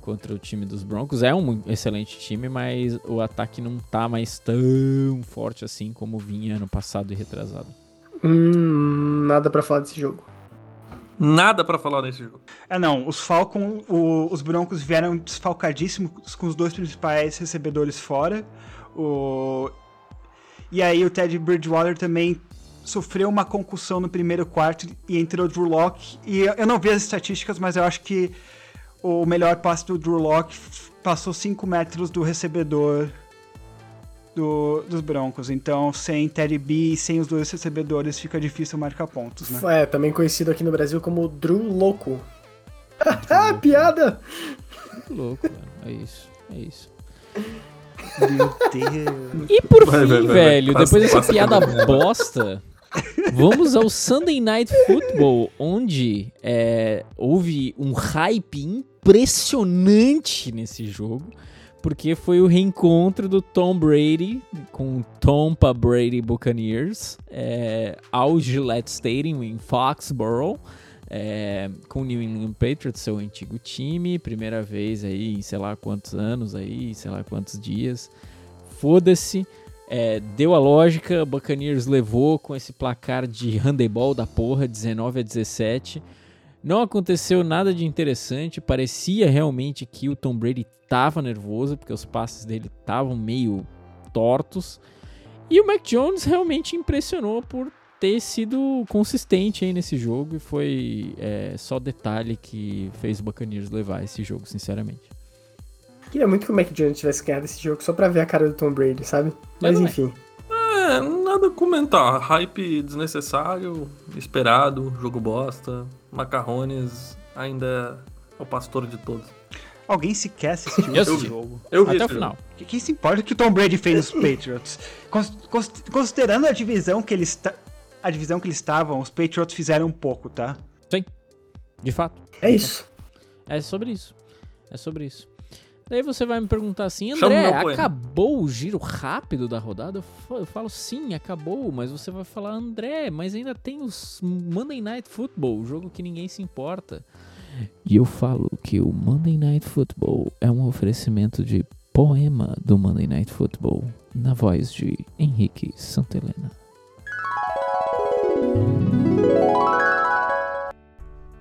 contra o time dos Broncos. É um excelente time, mas o ataque não tá mais tão forte assim como vinha ano passado e retrasado. Hum, nada para falar desse jogo. Nada para falar desse jogo. É, não. Os Falcons, os Broncos vieram desfalcadíssimos com os dois principais recebedores fora. O... E aí o Ted Bridgewater também sofreu uma concussão no primeiro quarto e entrou o Drew Locke. E eu não vi as estatísticas, mas eu acho que o melhor passe do Drew Locke passou 5 metros do recebedor do, dos Broncos. Então, sem Teddy B e sem os dois recebedores, fica difícil marcar pontos, né? É, também conhecido aqui no Brasil como Drew Louco. Ah, piada! Muito louco, mano. É isso. É isso. Meu Deus. E por Vai, fim, vai, vai, velho, Passa, depois dessa piada bosta, vamos ao Sunday Night Football, onde é, houve um hype impressionante nesse jogo, porque foi o reencontro do Tom Brady com o Tampa Brady Buccaneers é, ao Gillette Stadium em Foxborough. É, com o New England Patriots, seu antigo time, primeira vez aí em sei lá quantos anos aí, sei lá quantos dias. Foda-se. É, deu a lógica, Buccaneers levou com esse placar de handebol da porra, 19 a 17. Não aconteceu nada de interessante, parecia realmente que o Tom Brady tava nervoso, porque os passes dele estavam meio tortos. E o Mac Jones realmente impressionou por ter sido consistente aí nesse jogo e foi é, só detalhe que fez o Buccaneers levar esse jogo, sinceramente. Queria muito que o Mac Jones tivesse ganhado esse jogo só pra ver a cara do Tom Brady, sabe? Mas também. enfim. É, nada a comentar. Hype desnecessário, esperado, jogo bosta. Macarrones ainda é o pastor de todos. Alguém sequer assistiu Eu esse assisti. jogo. Eu vi Até o final. jogo. Que- Quem se importa que o Tom Brady fez nos Patriots? Cons- cons- Considerando a divisão que eles a divisão que eles estavam, os Patriots fizeram um pouco, tá? Sim, de fato. É isso. É sobre isso. É sobre isso. Daí você vai me perguntar assim, André, acabou o giro rápido da rodada? Eu falo, sim, acabou, mas você vai falar, André, mas ainda tem os Monday Night Football, o jogo que ninguém se importa. E eu falo que o Monday Night Football é um oferecimento de poema do Monday Night Football, na voz de Henrique Santelena.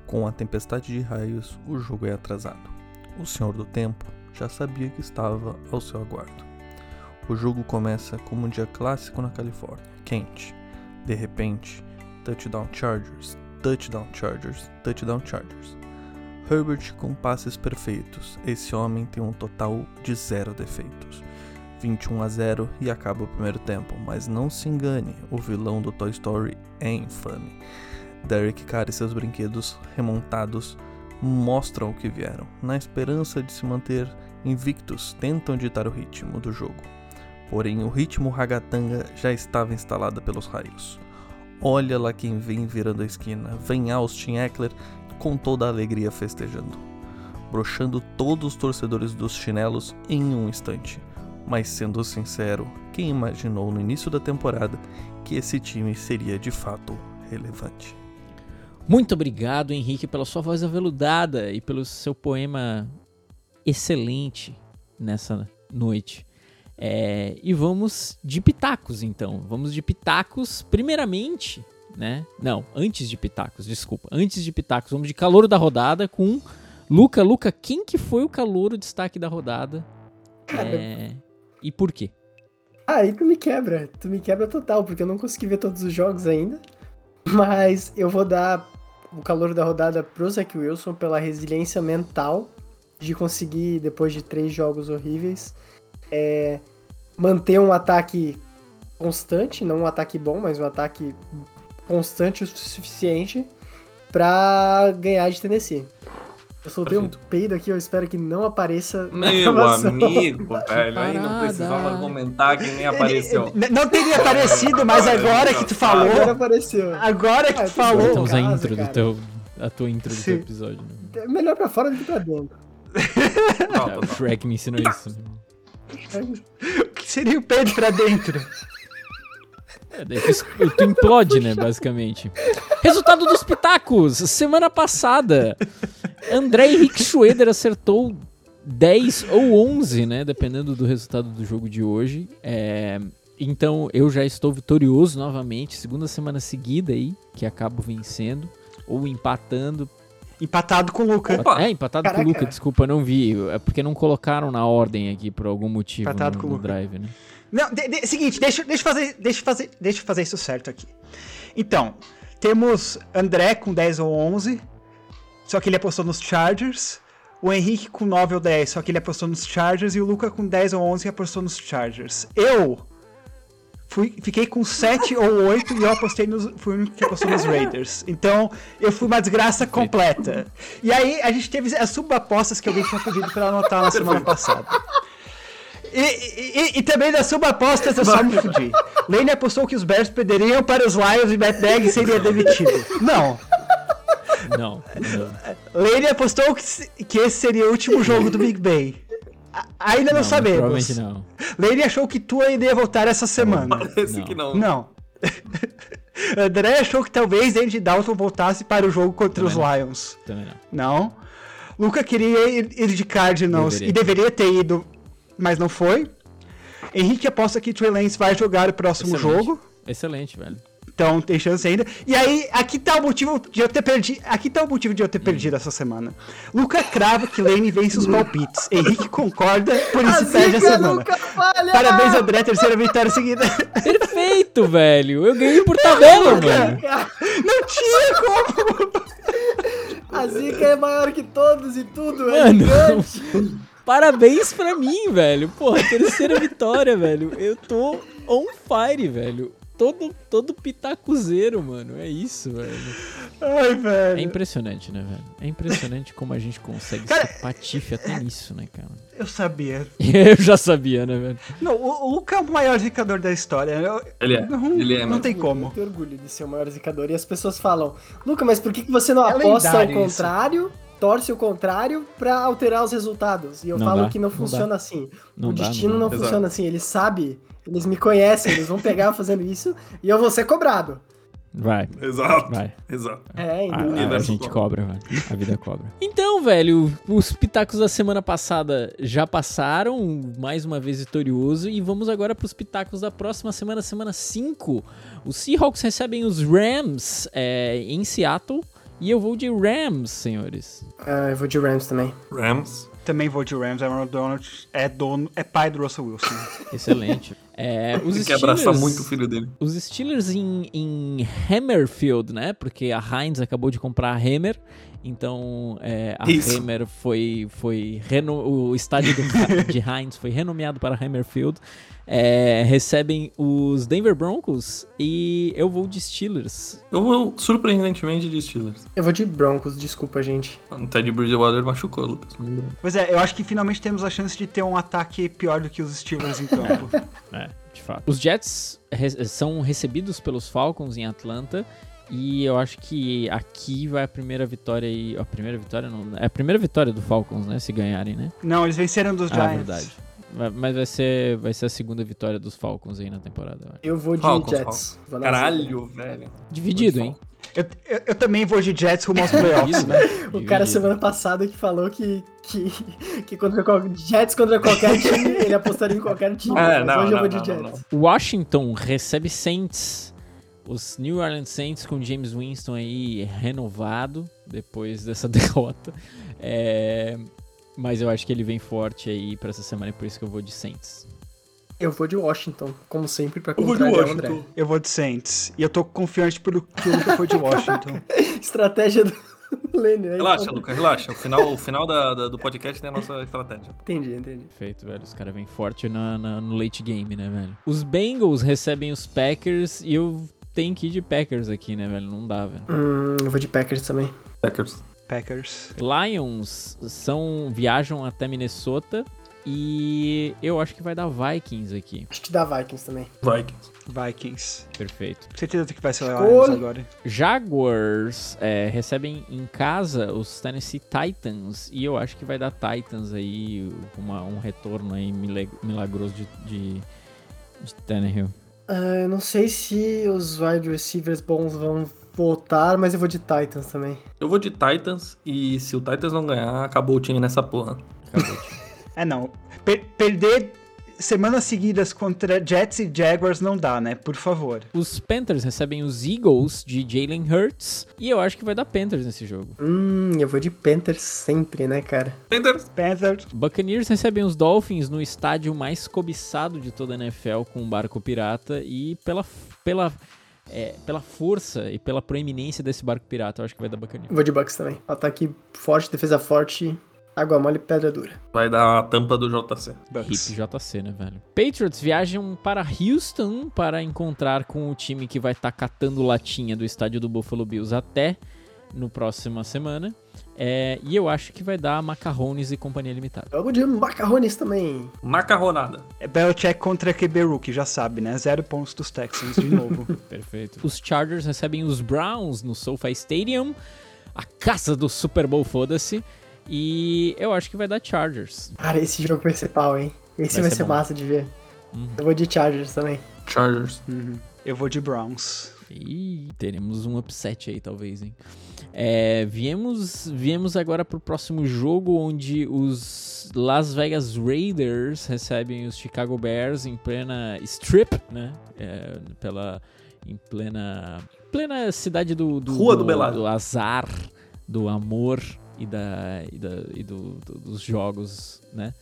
Com a tempestade de raios, o jogo é atrasado. O Senhor do Tempo já sabia que estava ao seu aguardo. O jogo começa como um dia clássico na Califórnia, quente. De repente, touchdown Chargers, touchdown Chargers, touchdown Chargers. Herbert com passes perfeitos. Esse homem tem um total de zero defeitos. 21 a 0 e acaba o primeiro tempo, mas não se engane, o vilão do Toy Story é infame. Derek Carr e seus brinquedos remontados mostram o que vieram. Na esperança de se manter invictos, tentam ditar o ritmo do jogo. Porém, o ritmo ragatanga já estava instalado pelos raios. Olha lá quem vem virando a esquina. Vem Austin Eckler com toda a alegria festejando, broxando todos os torcedores dos chinelos em um instante. Mas sendo sincero, quem imaginou no início da temporada que esse time seria de fato relevante? Muito obrigado, Henrique, pela sua voz aveludada e pelo seu poema excelente nessa noite. É, e vamos de pitacos, então. Vamos de pitacos, primeiramente, né? Não, antes de pitacos, desculpa. Antes de pitacos, vamos de calouro da rodada com Luca. Luca, quem que foi o calouro destaque da rodada? É, e por quê? Ah, aí tu me quebra. Tu me quebra total, porque eu não consegui ver todos os jogos ainda. Mas eu vou dar o calor da rodada pro Zach Wilson pela resiliência mental de conseguir, depois de três jogos horríveis, é, manter um ataque constante, não um ataque bom, mas um ataque constante o suficiente pra ganhar de Tennessee. Eu soltei um peido aqui, eu espero que não apareça Meu amigo, velho, aí não precisava comentar que nem apareceu. Não teria aparecido, mas agora que tu Agora falou, apareceu. agora que Ah, tu falou. bem. Estamos a intro do teu, a tua intro do teu episódio. Né? É melhor pra fora do que pra dentro. Não, É, o. Shrek me ensinou isso. O que seria o Pedro pra dentro? É, daí tu, tu implode, né, basicamente. Resultado dos pitacos. Semana passada, André Henrique Schroeder acertou 10 ou 11, né, dependendo do resultado do jogo de hoje. É, então, eu já estou vitorioso novamente, segunda semana seguida aí, que acabo vencendo, ou empatando. Empatado com o Luca. Opa! É, empatado com Caraca. o Luca, desculpa, não vi. É porque não colocaram na ordem aqui por algum motivo Empatado no, com o Luca. drive, né? Não, de, de, seguinte, deixa, deixa, eu fazer, deixa, fazer, deixa eu fazer isso certo aqui. Então, temos André com 10 ou 11, só que ele apostou nos Chargers. O Henrique com 9 ou 10, só que ele apostou nos Chargers. E o Luca com 10 ou 11 e apostou nos Chargers. Eu fui, fiquei com 7 ou 8 e eu apostei nos, fui o único que apostou nos Raiders. Então, eu fui uma desgraça completa. E aí, a gente teve as subapostas que alguém tinha pedido pra anotar na semana passada. E, e, e, também das subapostas eu só me fudi. Lane apostou que os Bears perderiam para os Lions e Matt Nagy seria demitido. Não. Não. não. Lane apostou que, esse seria o último jogo do Big Ben. A- Ainda não, Não, sabemos. Provavelmente não. Lane achou que Tua iria voltar essa semana. Parece Não. que não. Não. André achou que talvez Andy Dalton voltasse para o jogo contra Também os não. Lions. Também não. Não. Luca queria ir, ir de Cardinals Deveria. e deveria ter ido, mas não foi. Henrique aposta que Trey Lance vai jogar o próximo Excelente. jogo. Excelente, velho. Então tem chance ainda. E aí, aqui tá o motivo de eu ter perdido. Aqui tá o motivo de eu ter perdido essa semana. Luca crava que Lane vence os palpites. Henrique concorda, por isso perde a semana. Parabéns, André, terceira vitória seguida. Perfeito, velho. Eu ganhei por tabela, mano. Não tinha como! A zica é maior que todos e tudo, é Mano. gigante. Parabéns pra mim, velho. Porra, terceira vitória, velho. Eu tô on fire, velho. Todo, todo pitacuzeiro, mano. É isso, velho. Ai, É velho. impressionante, né, velho? É impressionante como a gente consegue Cara, ser patife até nisso, né, cara? Eu sabia. Eu já sabia, né, velho? Não, o, o Luca é o maior zicador da história. Eu- Ele é. Não, ele é não tem como. Eu tenho orgulho de ser o maior zicador. E as pessoas falam, Luca, mas por que que você não É aposta ao lendário isso. contrário, torce o contrário pra alterar os resultados? E eu Não falo dá, que não não funciona dá. assim. Não o dá, destino não não, dá. funciona assim. Ele sabe, eles me conhecem, eles vão pegar fazendo isso e eu vou ser cobrado. Vai, Exato. vai. Exato. É, A, então. a- a Universo gente cobra. velho. A vida cobra. Então, velho, os pitacos da semana passada já passaram, mais uma vez vitorioso, e vamos agora pros pitacos da próxima semana, semana 5. Os Seahawks recebem os Rams é, em Seattle, e eu vou de Rams, senhores. Ah, eu vou de Rams também. Rams. Também vou de Rams. Aaron Donald é dono, é pai do Russell Wilson. Excelente. É, os Ele quer abraçar Steelers- muito o filho dele. Os Steelers em, em Hammerfield, né? Porque a Heinz acabou de comprar a Hammer. Então, é, a Isso. Hammer foi. foi reno- o estádio do, de Heinz foi renomeado para Hammerfield. É, recebem os Denver Broncos e eu vou de Steelers. Eu vou, surpreendentemente, de Steelers. Eu vou de Broncos, desculpa, gente. O Ted Bridgewater machucou, Lucas. Pois é, eu acho que finalmente temos a chance de ter um ataque pior do que os Steelers em campo. É, de fato. Os Jets re- são recebidos pelos Falcons em Atlanta. E eu acho que aqui vai a primeira vitória aí. A primeira vitória não. É a primeira vitória do Falcons, né? Se ganharem, né? Não, eles venceram dos Ah, Giants. verdade. Mas vai ser, vai ser a segunda vitória dos Falcons aí na temporada. eu. Eu vou de Falcons, Jets. Zica. Caralho, velho. Dividido, hein? Eu, eu- eu também vou de Jets rumo aos playoffs. Dividido, né? O cara semana passada que falou que, que, que contra Jets contra qualquer time, ele apostaria em qualquer time. É, não, hoje eu não, vou de não, Jets. não, Washington recebe Saints. Os New Orleans Saints com James Winston aí renovado depois dessa derrota. É, Mas eu acho que ele vem forte aí pra essa semana e por isso que eu vou de Saints. Eu vou de Washington, como sempre, pra Eu vou de contrariar André. Eu vou de Saints. E eu tô confiante pelo que o Luca foi de Washington. Estratégia do Lenny, né? Relaxa, Lucas, relaxa. O final, o final da, da- do podcast é a nossa estratégia. Entendi, entendi. Perfeito, velho. Os caras vêm forte na, na- no late game, né, velho? Os Bengals recebem os Packers e eu tenho que ir de Packers aqui, né, velho? Não dá, velho. Hum, eu vou de Packers também. Packers. Packers. Lions são viajam até Minnesota e eu acho que vai dar Vikings aqui. Acho que dá Vikings também. Vikings. Vikings. Perfeito. Certeza que vai ser o. Lions agora. Jaguars é, recebem em casa os Tennessee Titans e eu acho que vai dar Titans aí uma- um retorno aí milagroso de, de, de Tannehill. Eu não sei se os wide receivers bons vão voltar, mas eu vou de Titans também. Eu vou de Titans e se o Titans não ganhar, acabou o time nessa porra. Acabou. É não. Per- perder semanas seguidas contra Jets e Jaguars não dá, né? Por favor. Os Panthers recebem os Eagles de Jalen Hurts. E eu acho que vai dar Panthers nesse jogo. Hum, eu vou de Panthers sempre, né, cara? Panthers. Panthers. Buccaneers recebem os Dolphins no estádio mais cobiçado de toda a NFL com um barco pirata. E pela, pela, é, pela força e pela proeminência desse barco pirata, eu acho que vai dar Buccaneers. Vou de Bucks também. Ataque forte, defesa forte, água mole, pedra dura. Vai dar a tampa do JC. Bucks. Hip JC, né, velho? Patriots viajam para Houston para encontrar com o time que vai estar catando latinha do estádio do Buffalo Bills até no próxima semana. É, e eu acho que vai dar Macarrones e Companhia Limitada. Eu vou de macarrones também. Macarronada. É Belichick contra QB Rookie, já sabe, né? Zero pontos dos Texans de novo. Perfeito. Os Chargers recebem os Browns no SoFi Stadium, a casa do Super Bowl, foda-se. E eu acho que vai dar Chargers. Cara, esse jogo vai ser pau, hein? Esse Vai vai, ser ser, massa de ver. Uhum. Eu vou de Chargers também. Chargers. Uhum. Eu vou de Browns. E teremos um upset aí, talvez, hein? É, viemos, viemos agora pro próximo jogo, onde os Las Vegas Raiders recebem os Chicago Bears em plena strip, né? É, pela, em plena, plena cidade do, do, Rua do Belário. do azar, do amor e, da, e, da, e do- do- dos jogos, né?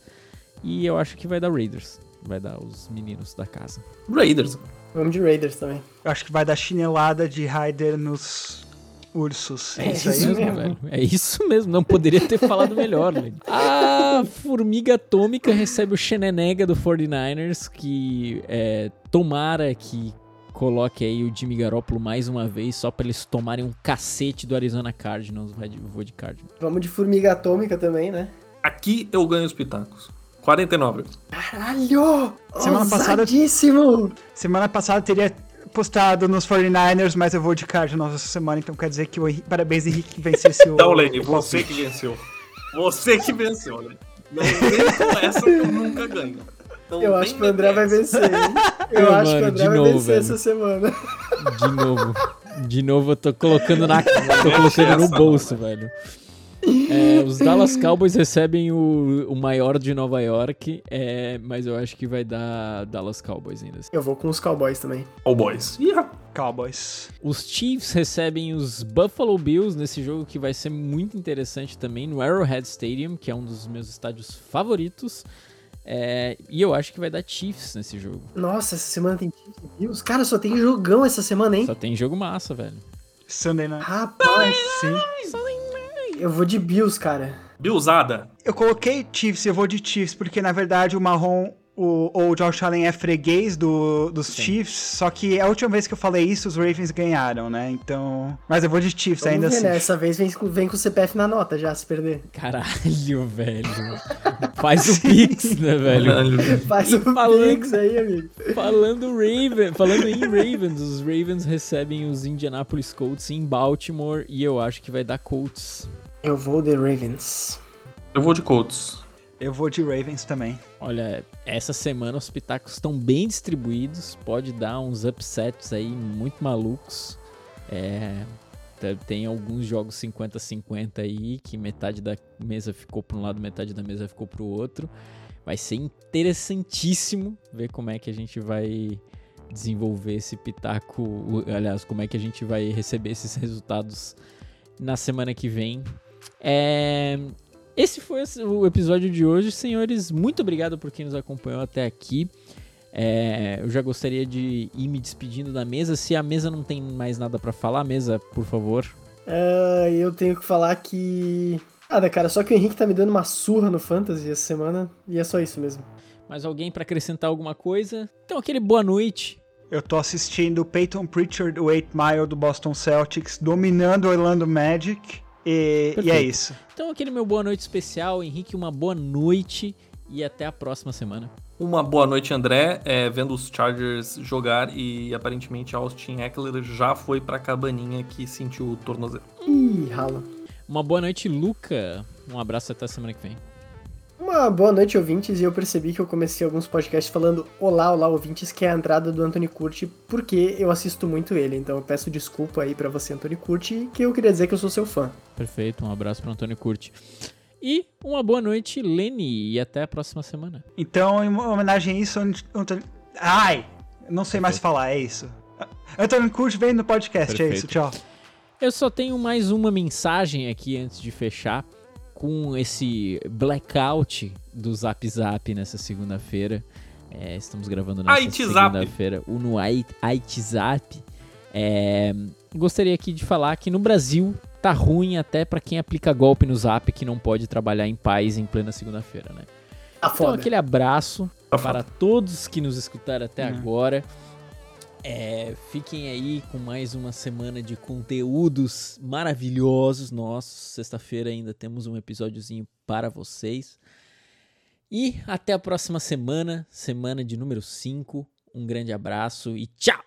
E eu acho que vai dar Raiders. Vai dar os meninos da casa. Raiders. Vamos de Raiders também. Eu acho que vai dar chinelada de Ryder nos ursos. É isso, isso mesmo, mesmo. velho. É isso mesmo. Não poderia ter falado melhor, velho. A Formiga Atômica recebe o Xenenega do 49ers, que é, tomara que coloque aí o Jimmy Garoppolo mais uma vez, só pra eles tomarem um cacete do Arizona Cardinals. Vai de- Vou de Cardinals. Vamos de formiga atômica também, né? Aqui eu ganho os pitacos. 49. Caralho! Semana passada-! Semana passada eu teria postado nos 49ers, mas eu vou de Cardinals essa semana, então quer dizer que o Henrique, parabéns Henrique que vencesse o... Então, Lene, você que venceu. Você que venceu, Lene. Não vem essa que eu nunca ganho. Não Eu acho que o André vai vencer, hein? Eu Mano, acho que o de André vai novo, vencer velho. essa semana. De novo. De novo eu tô colocando na. tô colocando no bolso, velho. É, os Dallas Cowboys recebem o, o maior de Nova York, é, mas eu acho que vai dar Dallas Cowboys ainda. assim. Eu vou com os Cowboys também. Oh, boys. Ih, Cowboys. Os Chiefs recebem os Buffalo Bills nesse jogo que vai ser muito interessante também no Arrowhead Stadium, que é um dos meus estádios favoritos. É, e eu acho que vai dar Chiefs nesse jogo. Nossa, essa semana tem Chiefs e Bills. Cara, só tem jogão essa semana, hein? Só tem jogo massa, velho. Sunday Night. Rapaz, Sim. Eu vou de Bills, cara. Bilzada. Eu coloquei Chiefs, eu vou de Chiefs, porque na verdade o Marrom, o, ou o Josh Allen é freguês do, dos Chiefs, só que a última vez que eu falei isso, os Ravens ganharam, né? Então. Mas eu vou de Chiefs Vamos ainda ver, assim. né? Essa vez vem, com- vem com o CPF na nota já, se perder. Caralho, velho. Faz o Pix, né, velho? Faz E o falando- Pix aí, amigo. Falando Raven, falando em Ravens, os Ravens recebem os Indianapolis Colts em Baltimore e eu acho que vai dar Colts. Eu vou de Ravens. Eu vou de Colts. Eu vou de Ravens também. Olha, essa semana os pitacos estão bem distribuídos, pode dar uns upsets aí muito malucos. É, te- tem alguns jogos 50-50 aí, que metade da mesa ficou para um lado, metade da mesa ficou para o outro. Vai ser interessantíssimo ver como é que a gente vai desenvolver esse pitaco, aliás, como é que a gente vai receber esses resultados na semana que vem. É, esse foi o episódio de hoje, senhores. Muito obrigado por quem nos acompanhou até aqui. É, eu já gostaria de ir me despedindo da mesa. Se a mesa não tem mais nada pra falar, mesa, por favor. Ah, eu tenho que falar que. Nada, cara, só que o Henrique tá me dando uma surra no Fantasy essa semana e é só isso mesmo. Mais alguém pra acrescentar alguma coisa? Então, aquele boa noite. Eu tô assistindo o Peyton Pritchard, o 8 Mile do Boston Celtics, dominando o Orlando Magic. E, e é isso. Então, aquele meu boa noite especial. Henrique, uma boa noite e até a próxima semana. Uma boa noite, André. É, vendo os Chargers jogar e aparentemente Austin Eckler já foi pra cabaninha que sentiu o tornozelo. Ih, rala. Uma boa noite, Luca. Um abraço até a semana que vem. Uma boa noite, ouvintes, e eu percebi que eu comecei alguns podcasts falando Olá, olá, ouvintes, que é a entrada do Anthony Curti, porque eu assisto muito ele, então eu peço desculpa aí pra você, Anthony Curti, que eu queria dizer que eu sou seu fã. Perfeito, um abraço para Antônio Curti. E uma boa noite, Lene, e até a próxima semana. Então, em homenagem a isso, Antônio... Ai! Não sei mais falar, é isso. Antônio Curti vem no podcast, Perfeito. é isso, tchau. Eu só tenho mais uma mensagem aqui antes de fechar. Com esse blackout do Zap Zap nessa segunda-feira. É, estamos gravando nessa Zap. segunda-feira. O no Zap. É, gostaria aqui de falar que no Brasil tá ruim até pra quem aplica golpe no Zap que não pode trabalhar em paz em plena segunda-feira, né? Tá Então, aquele abraço Tá para todos que nos escutaram até Hum. agora. É, fiquem aí com mais uma semana de conteúdos maravilhosos nossos. Sexta-feira ainda temos um episódiozinho para vocês. E até a próxima semana, semana de número 5. Um grande abraço e tchau!